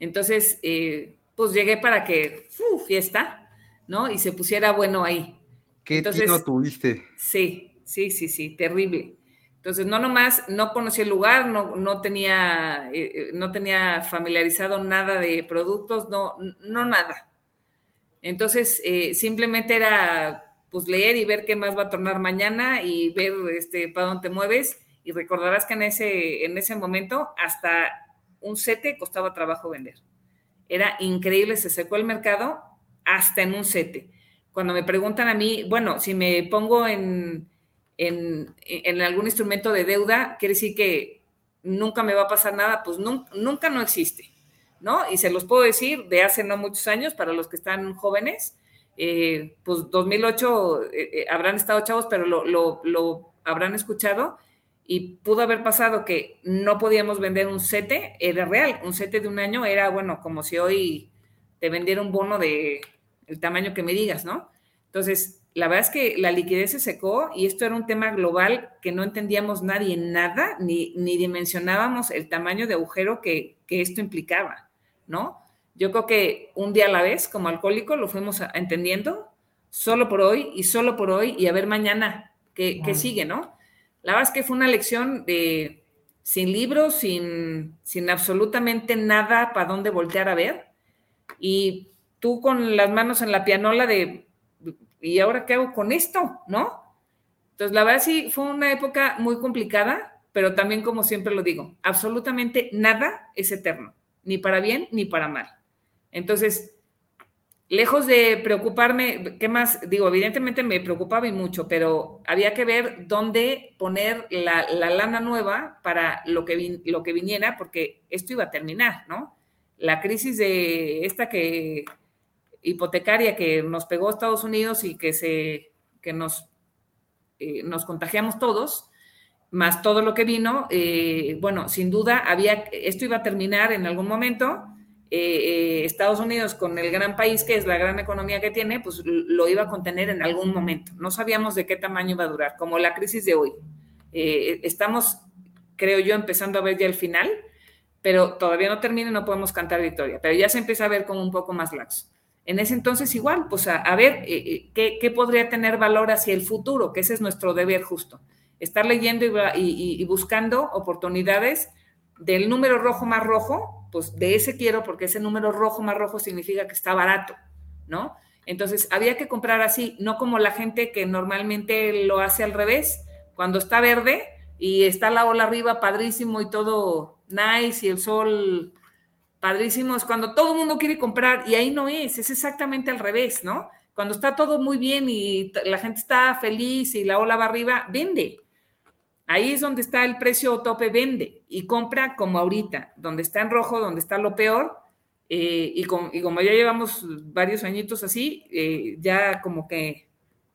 Entonces, eh, pues llegué para que, fiesta, ¿no? Y se pusiera bueno ahí. ¿Qué Entonces, tuviste? Sí, sí, sí, sí, terrible. Entonces, no nomás, no conocí el lugar, no, no tenía, eh, eh, no tenía familiarizado nada de productos, no, no nada. Entonces, simplemente era pues leer y ver qué más va a tornar mañana y ver este, para dónde te mueves. Y recordarás que en ese, en ese momento hasta un sete costaba trabajo vender. Era increíble, se secó el mercado hasta en un sete. Cuando me preguntan a mí, bueno, si me pongo en, en, en algún instrumento de deuda, quiere decir que nunca me va a pasar nada, pues nunca, nunca no existe, ¿no? Y se los puedo decir de hace no muchos años, para los que están jóvenes, eh, pues 2008 eh, eh, habrán estado chavos, pero lo, habrán escuchado y pudo haber pasado que no podíamos vender un sete, era real, un sete de un año era, bueno, como si hoy te vendiera un bono de el tamaño que me digas, ¿no? Entonces, la verdad es que la liquidez se secó y esto era un tema global que no entendíamos nadie nada, ni, ni dimensionábamos el tamaño de agujero que, que esto implicaba, ¿no? Yo creo que un día a la vez, como alcohólico, lo fuimos entendiendo, solo por hoy y solo por hoy, y a ver mañana qué, sigue, ¿no? La verdad es que fue una lección de sin libros, sin, sin absolutamente nada para dónde voltear a ver, y tú con las manos en la pianola de, ¿y ahora qué hago con esto? ¿No? Entonces, la verdad sí fue una época muy complicada, pero también, como siempre lo digo, absolutamente nada es eterno, ni para bien ni para mal. Entonces, lejos de preocuparme, ¿qué más? Digo, evidentemente me preocupaba y mucho, pero había que ver dónde poner la, lana nueva para lo que, lo que viniera, porque esto iba a terminar, ¿no? La crisis de esta que hipotecaria que nos pegó Estados Unidos y que se que nos, eh, nos contagiamos todos, más todo lo que vino, eh, bueno, sin duda había, esto iba a terminar en algún momento eh, Estados Unidos con el gran país que es la gran economía que tiene, pues lo iba a contener en algún momento. No sabíamos de qué tamaño iba a durar, como la crisis de hoy. Eh, estamos, creo yo, empezando a ver ya el final, pero todavía no termina y no podemos cantar victoria, pero ya se empieza a ver como un poco más laxo. En ese entonces igual, pues a, ver eh, ¿qué, podría tener valor hacia el futuro, que ese es nuestro deber justo. Estar leyendo y buscando oportunidades del número rojo más rojo pues de ese quiero porque ese número rojo más rojo significa que está barato, ¿no? Entonces, había que comprar así, no como la gente que normalmente lo hace al revés, cuando está verde y está la ola arriba padrísimo y todo nice y el sol padrísimo, es cuando todo el mundo quiere comprar y ahí no es, es exactamente al revés, ¿no? Cuando está todo muy bien y la gente está feliz y la ola va arriba, vende, Ahí es donde está el precio tope, vende y compra como ahorita, donde está en rojo, donde está lo peor. Eh, y, como ya llevamos varios añitos así, eh, ya como que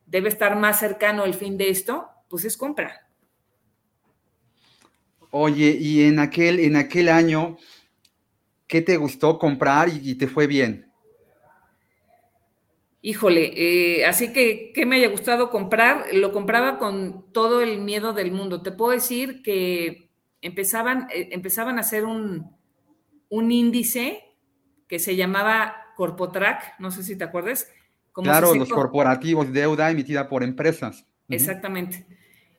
debe estar más cercano el fin de esto, pues es compra. Oye, y en aquel, en aquel año, ¿qué te gustó comprar y, te fue bien? Híjole, eh, así que, ¿qué me haya gustado comprar? Lo compraba con todo el miedo del mundo. Te puedo decir que empezaban, eh, empezaban a hacer un, un índice que se llamaba Corpotrack, no sé si te acuerdas. claro, los corporativos, deuda emitida por empresas. Exactamente.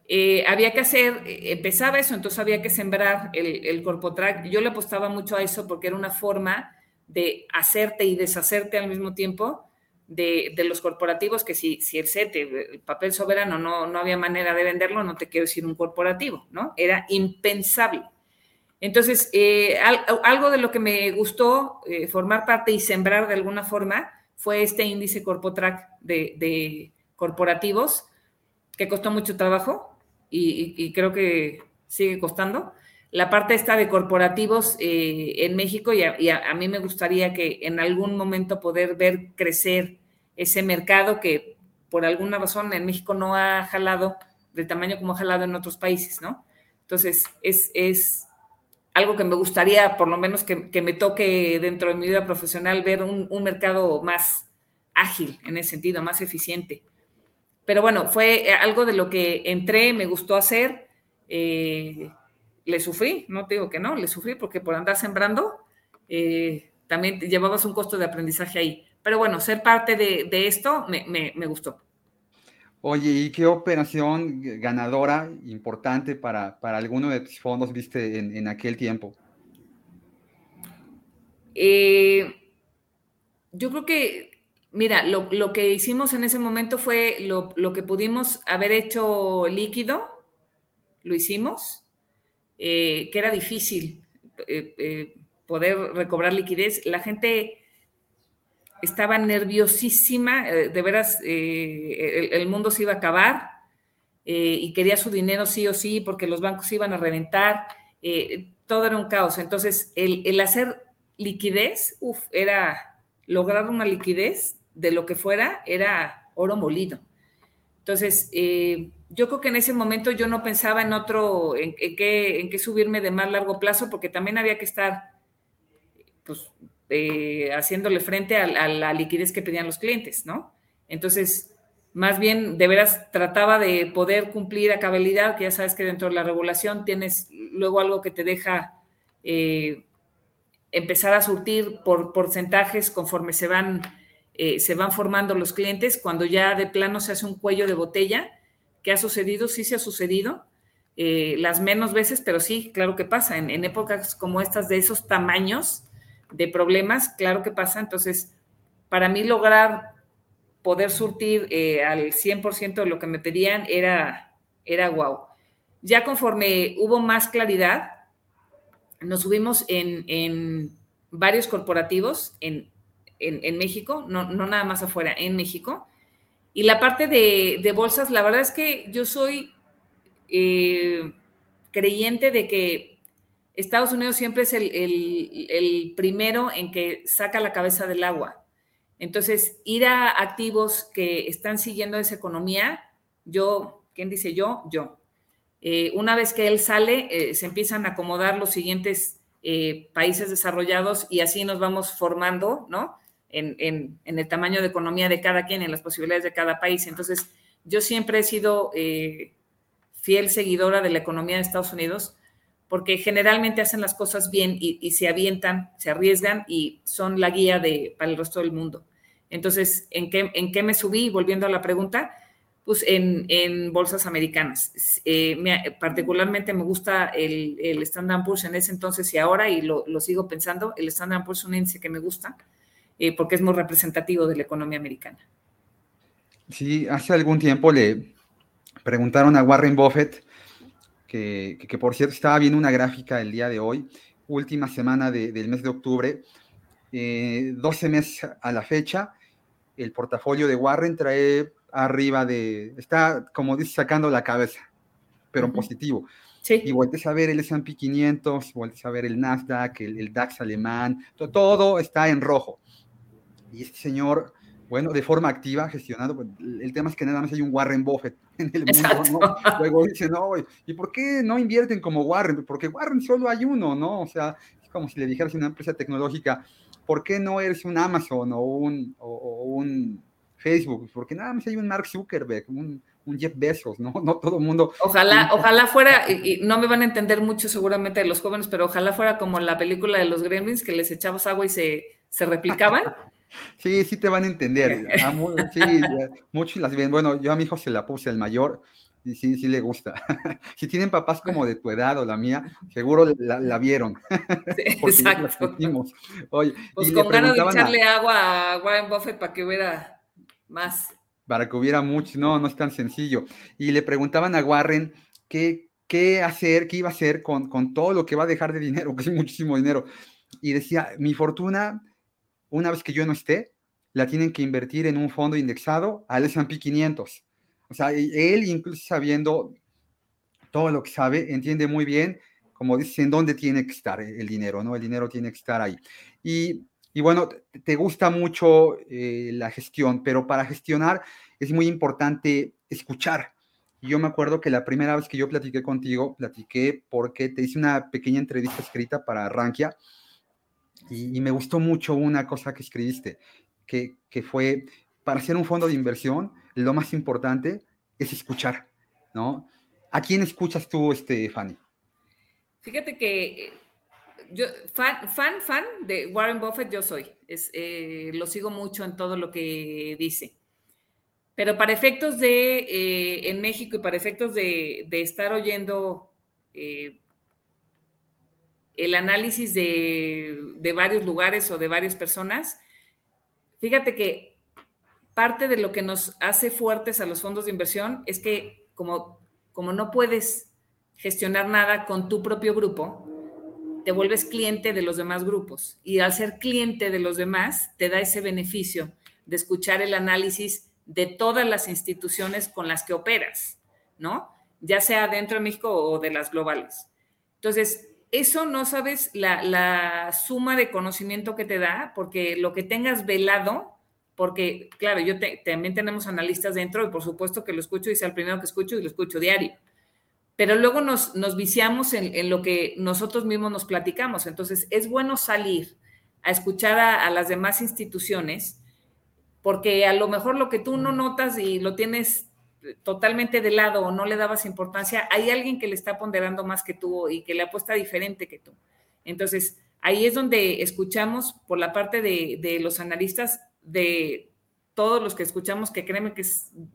Eh, había que hacer, empezaba eso, entonces había que sembrar el, el Corpotrack. Yo le apostaba mucho a eso porque era una forma de hacerte y deshacerte al mismo tiempo de, los corporativos, que si, si el CETE, el papel soberano, no, no había manera de venderlo, no te quiero decir un corporativo, ¿no? Era impensable. Entonces, eh, algo de lo que me gustó eh, formar parte y sembrar de alguna forma fue este índice Corpotrack de, de corporativos, que costó mucho trabajo y, creo que sigue costando. La parte esta de corporativos eh, en México y, a, mí me gustaría que en algún momento poder ver crecer ese mercado que por alguna razón en México no ha jalado del tamaño como ha jalado en otros países, ¿no? Entonces, es, es algo que me gustaría, por lo menos que, me toque dentro de mi vida profesional, ver un, mercado más ágil en ese sentido, más eficiente. Pero bueno, fue algo de lo que entré, me gustó hacer. Eh, le sufrí, no te digo que no, le sufrí porque por andar sembrando eh, también llevabas un costo de aprendizaje ahí. Pero bueno, ser parte de, esto me gustó. Oye, ¿y qué operación ganadora importante para, para alguno de tus fondos viste en, aquel tiempo? Eh, yo creo que, mira, lo, que hicimos en ese momento fue lo, que pudimos haber hecho líquido, lo hicimos, eh, que era difícil eh, poder recobrar liquidez. La gente estaba nerviosísima, eh, de veras, eh, el, mundo se iba a acabar eh, y quería su dinero sí o sí porque los bancos iban a reventar, todo era un caos. Entonces, el, hacer liquidez, uff, era lograr una liquidez de lo que fuera, era oro molido. Entonces, yo creo que en ese momento yo no pensaba en otro, en, qué, en qué subirme de más largo plazo, porque también había que estar, pues, eh, haciéndole frente a, la liquidez que pedían los clientes, ¿no? Entonces, más bien, de veras trataba de poder cumplir a cabalidad, que ya sabes que dentro de la regulación tienes luego algo que te deja eh, empezar a surtir por porcentajes conforme se van, eh, se van formando los clientes, cuando ya de plano se hace un cuello de botella, ¿qué ha sucedido? Sí se ha sucedido, las menos veces, pero sí, claro que pasa, en, en épocas como estas de esos tamaños, de problemas, claro que pasa. Entonces, para mí lograr poder surtir eh, al 100% de lo que me pedían era, era wow. Ya conforme hubo más claridad, nos subimos en, varios corporativos en, México, no, nada más afuera, en México. Y la parte de, bolsas, la verdad es que yo soy eh, creyente de que Estados Unidos siempre es el, primero en que saca la cabeza del agua. Entonces, ir a activos que están siguiendo esa economía, yo, ¿quién dice yo? Yo. Eh, una vez que él sale, eh, se empiezan a acomodar los siguientes países desarrollados y así nos vamos formando, ¿no? En, en, el tamaño de economía de cada quien, en las posibilidades de cada país. Entonces, yo siempre he sido fiel seguidora de la economía de Estados Unidos porque generalmente hacen las cosas bien y, se avientan, se arriesgan y son la guía de, para el resto del mundo. Entonces, ¿en qué, en qué me subí? Volviendo a la pregunta, pues en, bolsas americanas. Eh, particularmente me gusta el, el, Standard Poor's en ese entonces y ahora, y lo, sigo pensando, el Standard Poor's es un índice que me gusta eh, porque es muy representativo de la economía americana. Sí, hace algún tiempo le preguntaron a Warren Buffett que, por cierto estaba viendo una gráfica el día de hoy, última semana del mes de octubre, 12 eh, meses a la fecha, el portafolio de Warren trae arriba de, está como dice, sacando la cabeza, pero en positivo. Sí. Y vuelves a ver el S&P 500, vuelves a ver el Nasdaq, el, DAX alemán, todo, está en rojo. Y este señor Bueno, de forma activa, gestionado. Pues, el tema es que nada más hay un Warren Buffett en el mundo, ¿no? Luego dicen, no, ¿y por qué no invierten como Warren? Porque Warren solo hay uno, ¿no? O sea, es como si le dijeras a una empresa tecnológica, ¿por qué no eres un Amazon o un, o, un Facebook? Porque nada más hay un Mark Zuckerberg, un, un Jeff Bezos, ¿no? No todo el mundo. Ojalá, ojalá fuera, y, no me van a entender mucho seguramente los jóvenes, pero ojalá fuera como la película de los Gremlins, que les echabas agua y se, se replicaban. Sí, sí te van a entender. sí, muchos las ven. Bueno, yo a mi hijo se la puse, el mayor, y sí, sí le gusta. si tienen papás como de tu edad o la mía, seguro la, vieron. exacto. Oye, pues con ganas de echarle agua a Warren Buffett para que hubiera más. Para que hubiera mucho, no, no es tan sencillo. Y le preguntaban a Warren qué, qué hacer, qué iba a hacer con, con todo lo que va a dejar de dinero, que es muchísimo dinero. Y decía, mi fortuna una vez que yo no esté, la tienen que invertir en un fondo indexado al S&P 500. O sea, él incluso sabiendo todo lo que sabe, entiende muy bien, como dice, en dónde tiene que estar el dinero, ¿no? El dinero tiene que estar ahí. Y, bueno, te gusta mucho eh, la gestión, pero para gestionar es muy importante escuchar. Yo me acuerdo que la primera vez que yo platiqué contigo, platiqué porque te hice una pequeña entrevista escrita para Rankia y, me gustó mucho una cosa que escribiste, que, fue, para hacer un fondo de inversión, lo más importante es escuchar, ¿no? ¿A quién escuchas tú, este, Fanny? Fíjate que eh, yo, fan, fan, de Warren Buffett yo soy. Eh, lo sigo mucho en todo lo que dice. Pero para efectos de, eh, en México y para efectos de, de estar oyendo el análisis de, varios lugares o de varias personas, fíjate que parte de lo que nos hace fuertes a los fondos de inversión es que como, como no puedes gestionar nada con tu propio grupo, te vuelves cliente de los demás grupos. Y al ser cliente de los demás, te da ese beneficio de escuchar el análisis de todas las instituciones con las que operas, ¿no? Ya sea dentro de México o de las globales. Entonces, eso no sabes la, suma de conocimiento que te da, porque lo que tengas velado, porque claro, yo también tenemos analistas dentro y por supuesto que lo escucho y es el primero que escucho y lo escucho diario. Pero luego nos, nos viciamos en, lo que nosotros mismos nos platicamos. Entonces, es bueno salir a escuchar a las demás instituciones, porque a lo mejor lo que tú no notas y lo tienes totalmente de lado o no le dabas importancia, hay alguien que le está ponderando más que tú y que le apuesta diferente que tú. Entonces, ahí es donde escuchamos por la parte de, los analistas, de todos los que escuchamos, que créeme que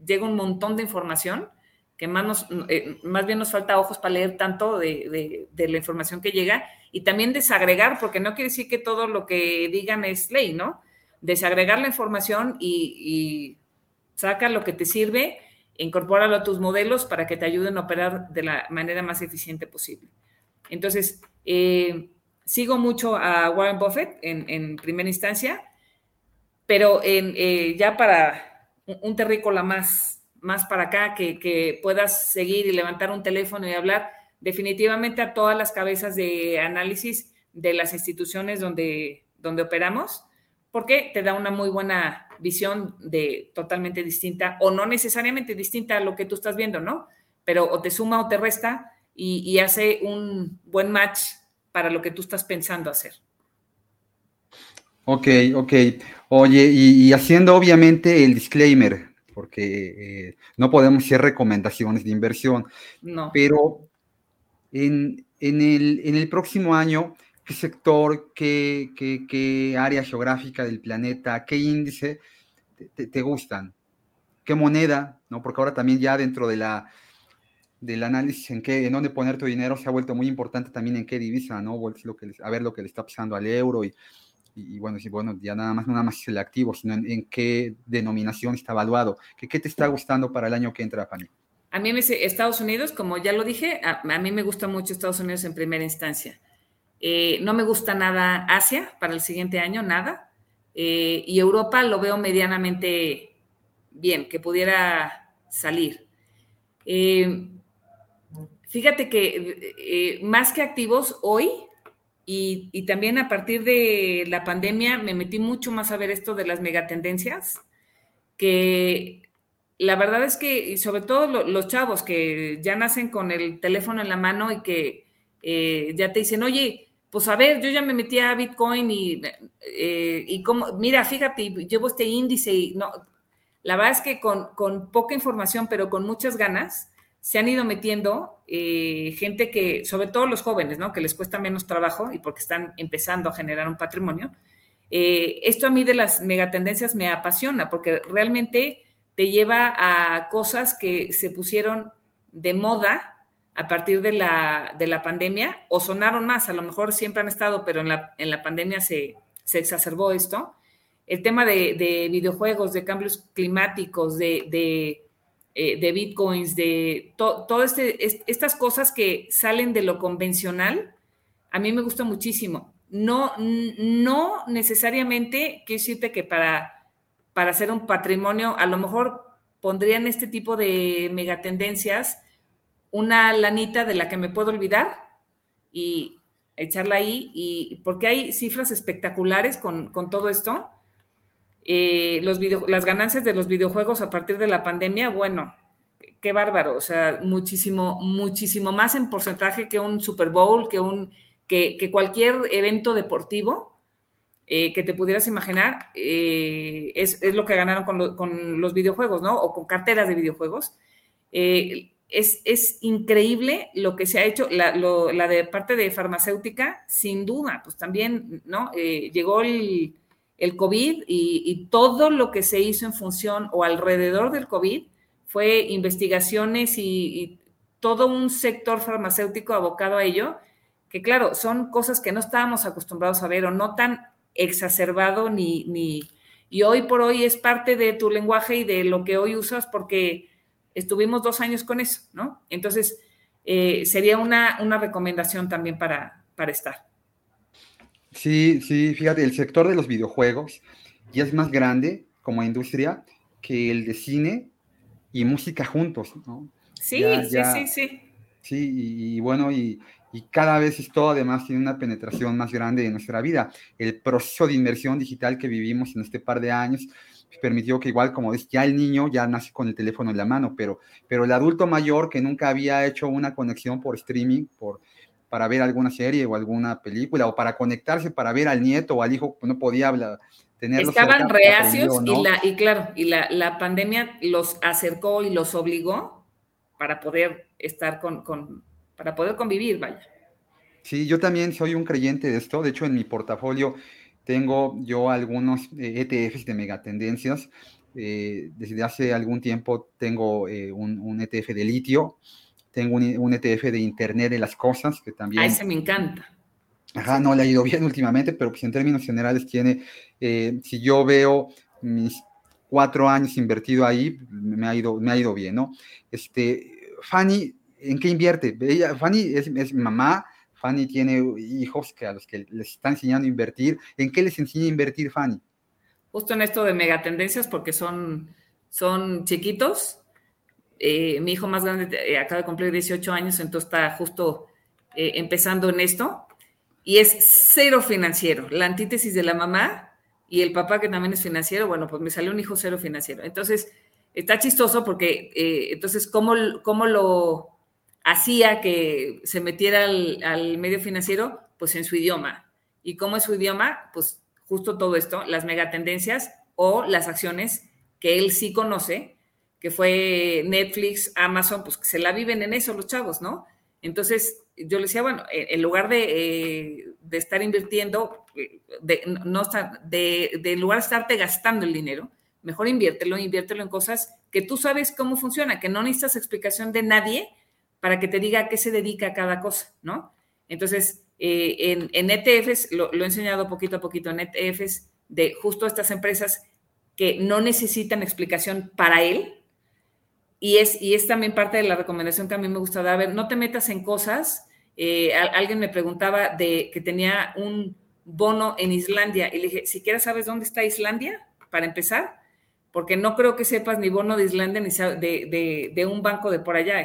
llega un montón de información, que más, nos, eh, más bien nos falta ojos para leer tanto de, la información que llega y también desagregar, porque no quiere decir que todo lo que digan es ley, ¿no? Desagregar la información y, y saca lo que te sirve incorpóralo a tus modelos para que te ayuden a operar de la manera más eficiente posible. Entonces, eh, sigo mucho a Warren Buffett en, primera instancia, pero en, eh, ya para un terrícola más, más para acá, que, puedas seguir y levantar un teléfono y hablar definitivamente a todas las cabezas de análisis de las instituciones donde, donde operamos, porque te da una muy buena visión de totalmente distinta o no necesariamente distinta a lo que tú estás viendo, ¿no? Pero o te suma o te resta y, hace un buen match para lo que tú estás pensando hacer. Ok, ok. Oye, y, haciendo obviamente el disclaimer, porque eh, no podemos hacer recomendaciones de inversión, no. pero en, el, en el próximo año qué sector, qué, qué, área geográfica del planeta, qué índice te, gustan, qué moneda, ¿no? Porque ahora también ya dentro de la, del análisis en qué, en dónde poner tu dinero se ha vuelto muy importante también en qué divisa, ¿no? Lo que, a ver lo que le está pasando al euro y, y, bueno, sí, bueno, ya nada más, nada más es el activo, sino en, qué denominación está evaluado. ¿Qué, ¿Qué te está gustando para el año que entra, Fanny? A mí me Estados Unidos, como ya lo dije, a, a mí me gusta mucho Estados Unidos en primera instancia. Eh, no me gusta nada Asia para el siguiente año, nada. Eh, y Europa lo veo medianamente bien, que pudiera salir. Eh, fíjate que más que activos hoy, y, y, también a partir de la pandemia me metí mucho más a ver esto de las megatendencias. que la verdad es que, y sobre todo los chavos que ya nacen con el teléfono en la mano y que ya te dicen, oye, pues a ver, yo ya me metí a Bitcoin y, eh, y como, mira, fíjate, llevo este índice y no, la verdad es que con, con poca información, pero con muchas ganas, se han ido metiendo eh, gente que, sobre todo los jóvenes, ¿no? Que les cuesta menos trabajo y porque están empezando a generar un patrimonio. Eh, esto a mí de las megatendencias me apasiona porque realmente te lleva a cosas que se pusieron de moda a partir de la, de la pandemia o sonaron más, a lo mejor siempre han estado, pero en la, en la pandemia se, se exacerbó esto. El tema de, de videojuegos, de cambios climáticos, de, de eh, de bitcoins, de todas este, estas cosas que salen de lo convencional, a mí me gusta muchísimo. No, no necesariamente quiero decirte que para, para hacer un patrimonio, a lo mejor pondrían este tipo de megatendencias una lanita de la que me puedo olvidar y echarla ahí, y porque hay cifras espectaculares con, con todo esto eh, los las ganancias de los videojuegos a partir de la pandemia, bueno, qué bárbaro, o sea, muchísimo, muchísimo más en porcentaje que un Super Bowl, que, un, que, cualquier evento deportivo eh, que te pudieras imaginar, eh, es, lo que ganaron con, los videojuegos, ¿no? O con carteras de videojuegos. Es, es, increíble lo que se ha hecho, la, la, de parte de farmacéutica, sin duda, pues también, ¿no? llegó el, el COVID y, todo lo que se hizo en función o alrededor del COVID fue investigaciones y, todo un sector farmacéutico abocado a ello, que claro, son cosas que no estábamos acostumbrados a ver o no tan exacerbado ni, ni, y hoy por hoy es parte de tu lenguaje y de lo que hoy usas porque estuvimos dos años con eso, ¿no? Entonces, eh, sería una, una recomendación también para, para estar. Sí, sí, fíjate, el sector de los videojuegos ya es más grande como industria que el de cine y música juntos, ¿no? Sí, sí, sí, sí. Sí, y, bueno, y, cada vez esto además tiene una penetración más grande en nuestra vida. El proceso de inmersión digital que vivimos en este par de años permitió que igual como es ya el niño ya nace con el teléfono en la mano, pero, pero el adulto mayor que nunca había hecho una conexión por streaming, por, para ver alguna serie o alguna película o para conectarse para ver al nieto o al hijo que no podía hablar. Estaban reacios y, la, y claro, y la, la, pandemia los acercó y los obligó para poder estar con, con, para poder convivir, vaya. Sí, yo también soy un creyente de esto. De hecho, en mi portafolio tengo yo algunos ETFs eh, e de megatendencias. Eh, desde hace algún tiempo tengo eh, un, un, ETF de litio, tengo un, ETF de Internet de las Cosas, que también... A ese me encanta. Ajá, no le ha ido bien últimamente, pero pues en términos generales tiene, eh, si yo veo mis cuatro años invertido ahí, me ha ido, me ha ido bien, ¿no? Este, Fanny, ¿en qué invierte? Ella, Fanny es, es mamá, Fanny tiene hijos que a los que les está enseñando a invertir. ¿En qué les enseña a invertir Fanny? Justo en esto de megatendencias, porque son, son chiquitos, eh, mi hijo más grande eh, acaba de cumplir 18 años, entonces está justo eh, empezando en esto. Y es cero financiero, la antítesis de la mamá y el papá que también es financiero. Bueno, pues me salió un hijo cero financiero. Entonces, está chistoso porque, entonces, ¿cómo, ¿cómo, lo hacía que se metiera al, medio financiero? Pues en su idioma. ¿Y cómo es su idioma? Pues justo todo esto, las megatendencias o las acciones que él sí conoce que fue Netflix, Amazon, pues que se la viven en eso los chavos, ¿no? Entonces, yo le decía, bueno, en lugar de, eh, estar invirtiendo, de, no estar, de, lugar de estarte gastando el dinero, mejor inviértelo, inviértelo en cosas que tú sabes cómo funciona, que no necesitas explicación de nadie para que te diga a qué se dedica cada cosa, ¿no? Entonces, eh, en, en, ETFs, lo, he enseñado poquito a poquito, en ETFs de justo estas empresas que no necesitan explicación para él, y es, y es también parte de la recomendación que a mí me gusta dar. A ver, no te metas en cosas. Eh, alguien me preguntaba de que tenía un bono en Islandia y le dije, siquiera sabes dónde está Islandia, para empezar, porque no creo que sepas ni bono de Islandia ni de, de, un banco de por allá.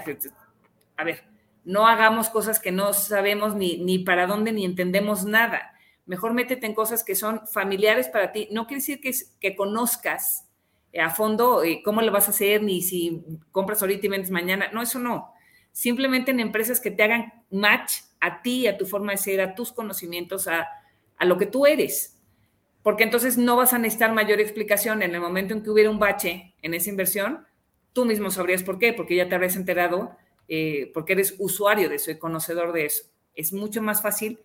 A ver, no hagamos cosas que no sabemos ni, ni para dónde ni entendemos nada. Mejor métete en cosas que son familiares para ti. No quiere decir que, conozcas a fondo eh, cómo lo vas a hacer, ni si compras ahorita y vendes mañana. No, eso no. Simplemente en empresas que te hagan match a ti, a tu forma de ser, a tus conocimientos, a, a lo que tú eres. Porque entonces no vas a necesitar mayor explicación en el momento en que hubiera un bache en esa inversión. Tú mismo sabrías por qué, porque ya te habrías enterado, eh, porque eres usuario de eso y conocedor de eso. Es mucho más fácil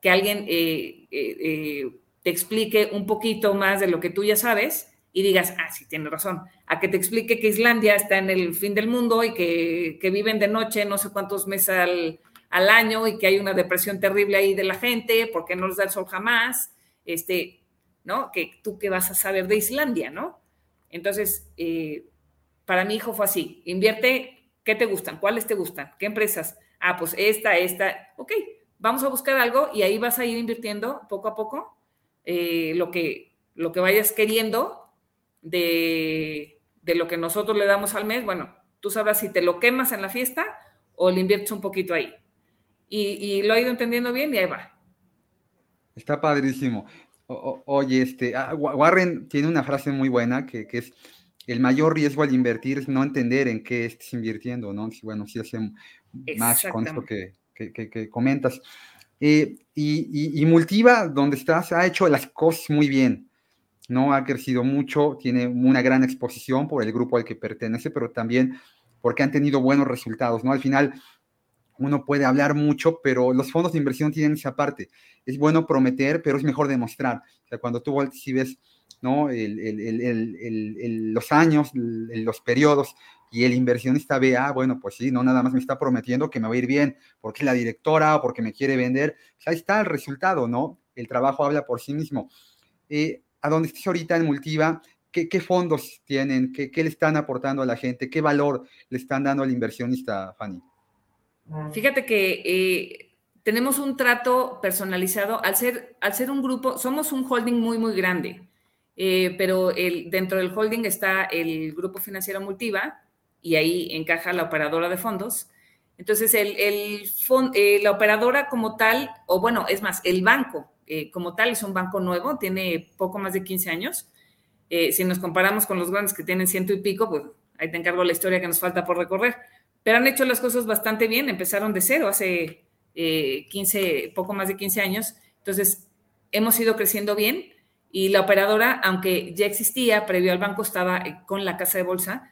que alguien eh, te explique un poquito más de lo que tú ya sabes y digas, ah, sí, tiene razón, a que te explique que Islandia está en el fin del mundo y que, viven de noche no sé cuántos meses al, año y que hay una depresión terrible ahí de la gente porque no les da el sol jamás, este, ¿no? Que tú qué vas a saber de Islandia, ¿no? Entonces, eh, para mi hijo fue así, invierte, ¿qué te gustan? ¿Cuáles te gustan? ¿Qué empresas? Ah, pues esta, esta, ok, vamos a buscar algo y ahí vas a ir invirtiendo poco a poco eh, lo, que, lo que vayas queriendo de, lo que nosotros le damos al mes, bueno, tú sabrás si te lo quemas en la fiesta o le inviertes un poquito ahí. Y, lo he ido entendiendo bien y ahí va. Está padrísimo. oye, este, ah, Warren tiene una frase muy buena que, es el mayor riesgo al invertir es no entender en qué estás invirtiendo, ¿no? Bueno, si hace más con esto que, comentas. Eh, y, y, Multiva, donde estás, ha hecho las cosas muy bien. ¿no? Ha crecido mucho, tiene una gran exposición por el grupo al que pertenece, pero también porque han tenido buenos resultados, ¿no? Al final, uno puede hablar mucho, pero los fondos de inversión tienen esa parte. Es bueno prometer, pero es mejor demostrar. O sea, cuando tú si ves, ¿no? los años, los periodos, y el inversionista ve, ah, bueno, pues sí, no nada más me está prometiendo que me va a ir bien porque la directora o porque me quiere vender. Pues ahí está el resultado, ¿no? El trabajo habla por sí mismo. Eh, a dónde estés ahorita en Multiva, ¿qué, fondos tienen? ¿Qué, le están aportando a la gente? ¿Qué valor le están dando al inversionista, Fanny? Fíjate que eh, tenemos un trato personalizado. Al ser, al ser un grupo, somos un holding muy, muy grande, eh, pero el, dentro del holding está el grupo financiero Multiva y ahí encaja la operadora de fondos. Entonces, el, el eh, la operadora como tal, o bueno, es más, el banco eh, como tal es un banco nuevo, tiene poco más de 15 años. Eh, si nos comparamos con los grandes que tienen ciento y pico, pues ahí te encargo la historia que nos falta por recorrer. Pero han hecho las cosas bastante bien, empezaron de cero hace 15, eh, poco más de 15 años. Entonces, hemos ido creciendo bien y la operadora, aunque ya existía, previo al banco estaba con la casa de bolsa,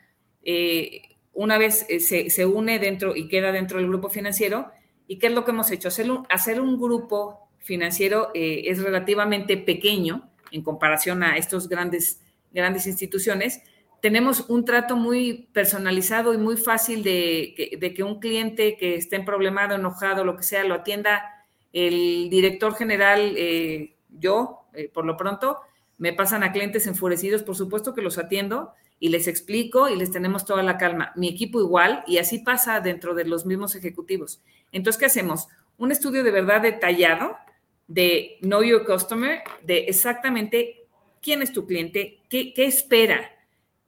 una vez se, se, une dentro y queda dentro del grupo financiero. ¿Y qué es lo que hemos hecho? Hacer un, hacer un grupo financiero eh, es relativamente pequeño en comparación a estos grandes, grandes instituciones, tenemos un trato muy personalizado y muy fácil de, que un cliente que esté en problemado, enojado, lo que sea, lo atienda el director general, eh, yo, eh, por lo pronto, me pasan a clientes enfurecidos, por supuesto que los atiendo y les explico y les tenemos toda la calma. Mi equipo igual y así pasa dentro de los mismos ejecutivos. Entonces, ¿qué hacemos? Un estudio de verdad detallado de Know Your Customer, de exactamente quién es tu cliente, qué, espera,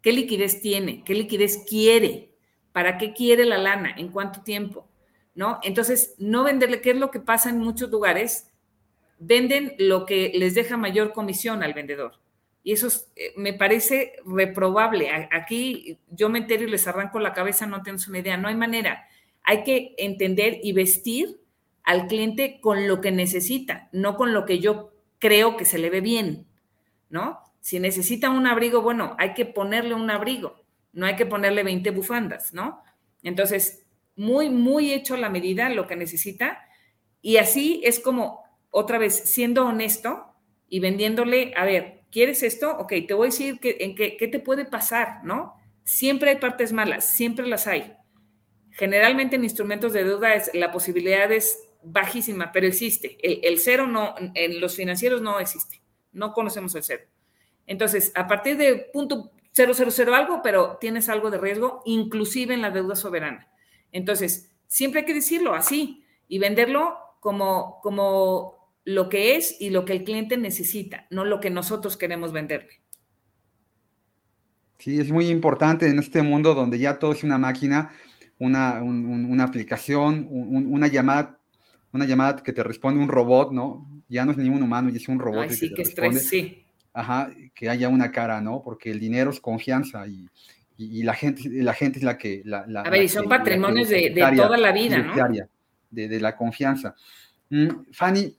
qué liquidez tiene, qué liquidez quiere, para qué quiere la lana, en cuánto tiempo, ¿no? Entonces, no venderle, ¿qué es lo que pasa en muchos lugares? Venden lo que les deja mayor comisión al vendedor. Y eso eh, me parece reprobable. Aquí yo me entero y les arranco la cabeza, no tengo una idea. No hay manera. Hay que entender y vestir al cliente con lo que necesita, no con lo que yo creo que se le ve bien, ¿no? Si necesita un abrigo, bueno, hay que ponerle un abrigo, no hay que ponerle 20 bufandas, ¿no? Entonces, muy, muy hecho la medida lo que necesita y así es como, otra vez, siendo honesto y vendiéndole, a ver, ¿quieres esto? Ok, te voy a decir que, en qué, qué te puede pasar, ¿no? Siempre hay partes malas, siempre las hay. Generalmente en instrumentos de deuda es, la posibilidad es bajísima, pero existe. El, cero no, en los financieros no existe. No conocemos el cero. Entonces, a partir de punto 000 algo, pero tienes algo de riesgo, inclusive en la deuda soberana. Entonces, siempre hay que decirlo así y venderlo como, como lo que es y lo que el cliente necesita, no lo que nosotros queremos venderle. Sí, es muy importante en este mundo donde ya todo es una máquina, una, una aplicación, una llamada una llamada que te responde un robot, ¿no? Ya no es ni un humano, ya es un robot. Ay, sí, qué estrés, sí. ajá, que haya una cara, ¿no? Porque el dinero es confianza y, y, la, gente, la gente es la que... La, a ver, y son patrimonios de, de, toda la vida, ¿no? De, de, la confianza. Mm, Fanny,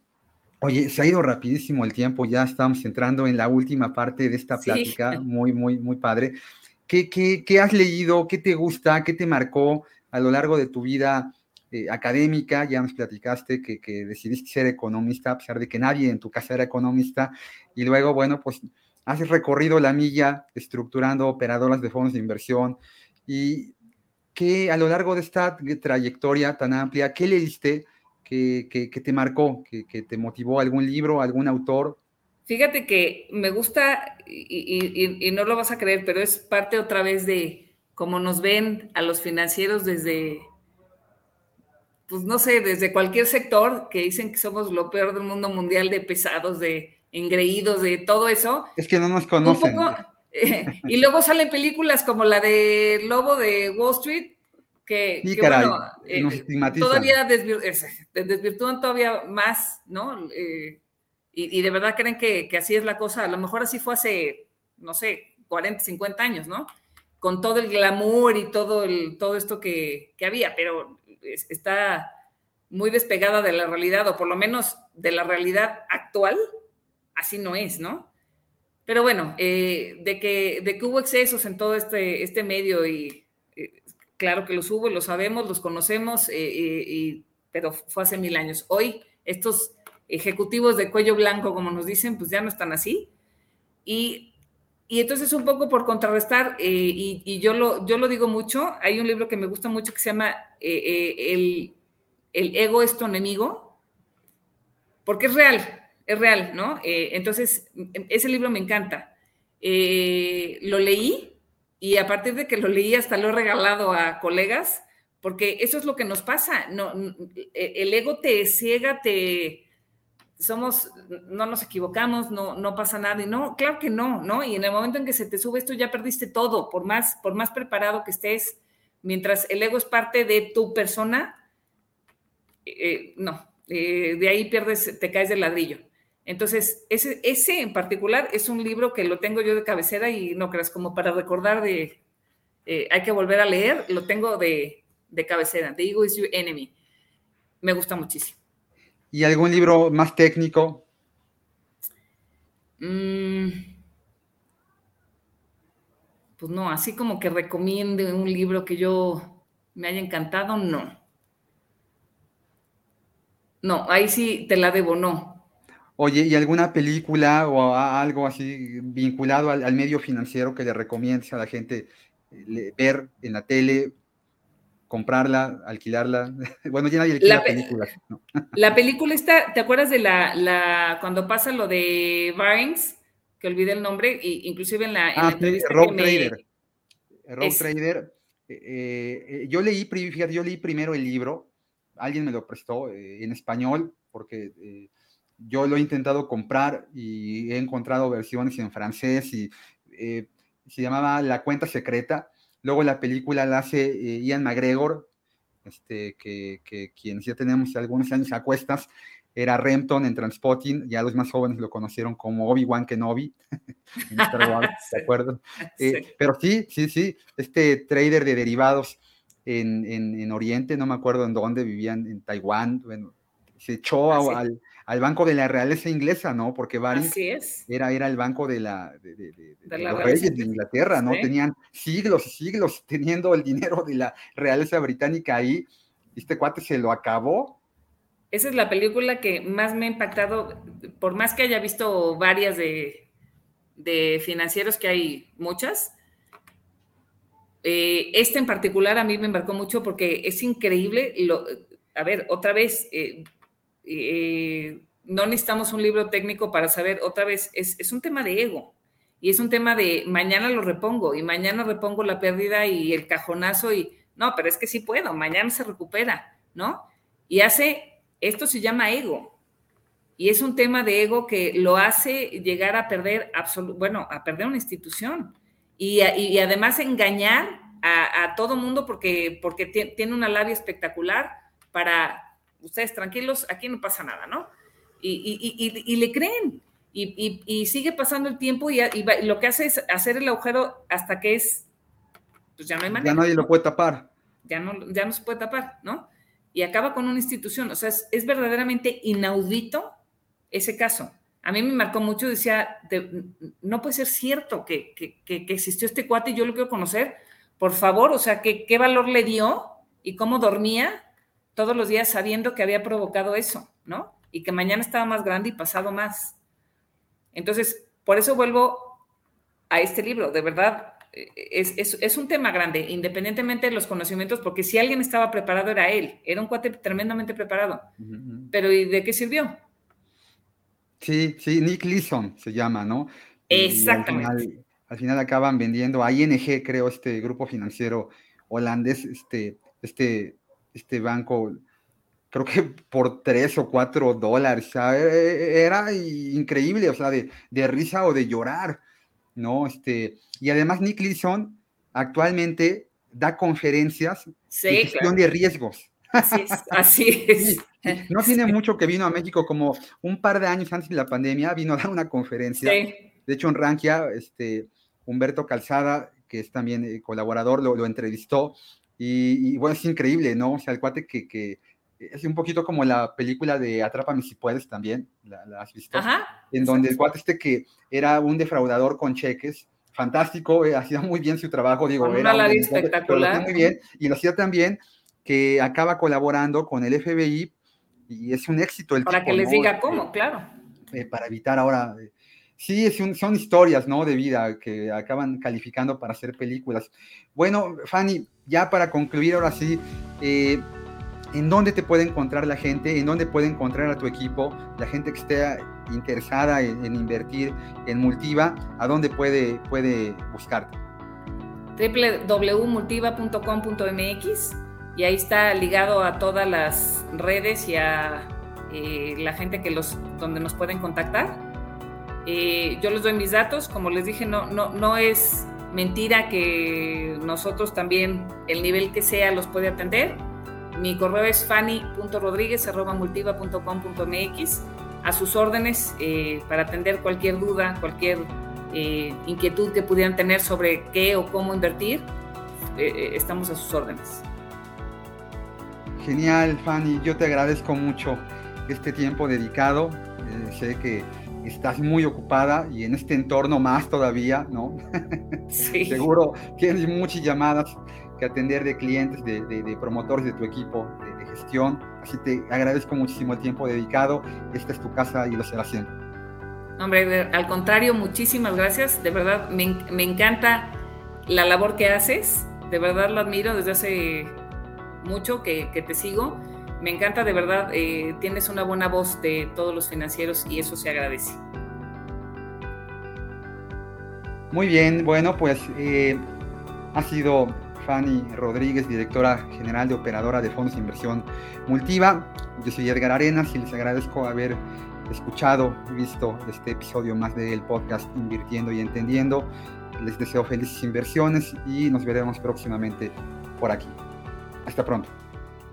oye, se ha ido rapidísimo el tiempo, ya estamos entrando en la última parte de esta plática, muy, muy, muy padre. ¿Qué, qué, qué has leído? ¿Qué te gusta? ¿Qué te marcó a lo largo de tu vida? Eh, académica, ya nos platicaste que, que, decidiste ser economista, a pesar de que nadie en tu casa era economista, y luego, bueno, pues has recorrido la milla estructurando operadoras de fondos de inversión, y que a lo largo de esta trayectoria tan amplia, ¿qué leíste que, que, te marcó, que, te motivó algún libro, algún autor? Fíjate que me gusta, y, y, no lo vas a creer, pero es parte otra vez de cómo nos ven a los financieros desde, pues no sé, desde cualquier sector que dicen que somos lo peor del mundo mundial de pesados, de engreídos, de todo eso. Es que no nos conocen. Eh, y luego salen películas como la de Lobo de Wall Street, que, bueno, eh, todavía desvirtúan todavía más, ¿no? Eh, y, de verdad creen que, así es la cosa. A lo mejor así fue hace, no sé, 40, 50 años, ¿no? Con todo el glamour y todo, el, todo esto que, que había, pero está muy despegada de la realidad, o por lo menos de la realidad actual, así no es, ¿no? Pero bueno, eh, de, que, de que hubo excesos en todo este, este medio y claro que los hubo, los sabemos, los conocemos, eh, pero fue hace mil años. Hoy estos ejecutivos de cuello blanco, como nos dicen, pues ya no están así. Y y entonces un poco por contrarrestar, eh, y, yo, lo, yo lo digo mucho, hay un libro que me gusta mucho que se llama eh, eh, el, el, ego es tu enemigo, porque es real, es real, ¿no? entonces, ese libro me encanta. lo leí y a partir de que lo leí hasta lo he regalado a colegas, porque eso es lo que nos pasa, no, el ego te ciega, te somos, no nos equivocamos, no, no pasa nada. Y no, claro que no, ¿no? Y en el momento en que se te sube esto ya perdiste todo, por más, por más preparado que estés, mientras el ego es parte de tu persona, eh, no, eh, de ahí pierdes, te caes del ladrillo. Entonces, ese, ese en particular es un libro que lo tengo yo de cabecera y no creas, como para recordar de, eh, hay que volver a leer, lo tengo de, de cabecera, The Ego is Your Enemy. Me gusta muchísimo. ¿Y algún libro más técnico? Mm. pues no, así como que recomiende un libro que yo me haya encantado, no. No, ahí sí te la debo, no. Oye, ¿y alguna película o algo así vinculado al, al medio financiero que le recomiendes a la gente eh, ver en la tele comprarla, alquilarla. Bueno, ya nadie alquila la, películas. La película está, ¿te acuerdas de la, la cuando pasa lo de Barnes? Que olvidé el nombre, y inclusive en la, en ah, entrevista Rob Trader. Rob Trader. Eh, eh, yo leí, fíjate, yo leí primero el libro, alguien me lo prestó eh, en español, porque yo lo he intentado comprar y he encontrado versiones en francés y se llamaba La cuenta secreta. Luego la película la hace eh, Ian McGregor, este, que, quien ya tenemos algunos años a cuestas, era Renton en Transpotting, ya los más jóvenes lo conocieron como Obi-Wan Kenobi, Wars, ¿de acuerdo? Eh, pero sí, sí, sí, este trader de derivados en, en, Oriente, no me acuerdo en dónde, vivían en Taiwán, bueno, se echó ah, al, al banco de la realeza inglesa, ¿no? Porque Barings Era, era el banco de, la, de, los reyes de Inglaterra, ¿no? Tenían siglos y siglos teniendo el dinero de la realeza británica ahí. Este cuate se lo acabó. Esa es la película que más me ha impactado, por más que haya visto varias de, financieros, que hay muchas. Eh, este en particular a mí me embarcó mucho porque es increíble. Lo, a ver, otra vez, eh, eh, no necesitamos un libro técnico para saber, otra vez, es, un tema de ego. Y es un tema de mañana lo repongo y mañana repongo la pérdida y el cajonazo y no, pero es que sí puedo, mañana se recupera, ¿no? Y hace, esto se llama ego. Y es un tema de ego que lo hace llegar a perder, bueno, a perder una institución. Y, además engañar a, a, todo mundo porque, porque tiene una labia espectacular para ustedes tranquilos, aquí no pasa nada, ¿no? Y, le creen. Y, sigue pasando el tiempo y, lo que hace es hacer el agujero hasta que es, pues ya no hay manera. Ya nadie lo puede tapar. Ya no, ya no se puede tapar, ¿no? Y acaba con una institución. O sea, es, verdaderamente inaudito ese caso. A mí me marcó mucho, decía, no puede ser cierto que, que, existió este cuate y yo lo quiero conocer. Por favor, o sea, ¿qué, ¿qué valor le dio y cómo dormía todos los días sabiendo que había provocado eso, ¿no? Y que mañana estaba más grande y pasado más. Entonces, por eso vuelvo a este libro, de verdad, es, un tema grande, independientemente de los conocimientos, porque si alguien estaba preparado era él, era un cuate tremendamente preparado. Pero ¿y de qué sirvió? Sí, sí, Nick Leeson se llama, ¿no? Exactamente. Al final, acaban vendiendo a ING, creo, este grupo financiero holandés, este, este, este banco creo que por tres o cuatro dólares, era increíble, o sea, de, risa o de llorar, ¿no? Este, y además Nick Leeson actualmente da conferencias de gestión de riesgos. Así es, así es. No tiene mucho que vino a México, como un par de años antes de la pandemia, vino a dar una conferencia. De hecho, en Rankia, este, Humberto Calzada, que es también eh, colaborador, lo, entrevistó. Y, bueno, es increíble, ¿no? O sea, el cuate que, que es un poquito como la película de Atrápame si puedes también, la, has visto, en donde el cuate este que era un defraudador con cheques, fantástico, eh, hacía muy bien su trabajo, digo, era una espectacular. muy bien, y lo hacía también que acaba colaborando con el FBI y es un éxito el Para que les diga cómo, claro. Eh, para evitar ahora... Eh, sí, es son historias, ¿no? De vida que acaban calificando para hacer películas. Bueno, Fanny, ya para concluir ahora sí, eh, en dónde te puede encontrar la gente, en dónde puede encontrar a tu equipo, la gente que esté interesada en, invertir en Multiva, a dónde puede, puede buscarte. www.multiva.com.mx y ahí está ligado a todas las redes y a eh, la gente que los, donde nos pueden contactar. Eh, yo les doy mis datos, como les dije, no, no, no es mentira que nosotros también, el nivel que sea, los puede atender mi correo es fanny.rodríguez.multiva.com.mx. A sus órdenes eh, para atender cualquier duda, cualquier eh, inquietud que pudieran tener sobre qué o cómo invertir, eh, estamos a sus órdenes. Genial, Fanny. Yo te agradezco mucho este tiempo dedicado. sé que estás muy ocupada y en este entorno más todavía, ¿no? Sí. Seguro tienes muchas llamadas atender de clientes, de, promotores de tu equipo de, gestión. Así te agradezco muchísimo el tiempo dedicado. Esta es tu casa y lo será siempre. Hombre, al contrario, muchísimas gracias. De verdad, me, encanta la labor que haces. De verdad lo admiro desde hace mucho que, te sigo. Me encanta, de verdad, eh, tienes una buena voz de todos los financieros y eso se agradece. Muy bien, bueno, pues eh, ha sido Fanny Rodríguez, directora general de operadora de fondos de inversión Multiva. Yo soy Edgar Arenas y les agradezco haber escuchado y visto este episodio más del podcast Invirtiendo y Entendiendo. Les deseo felices inversiones y nos veremos próximamente por aquí. Hasta pronto.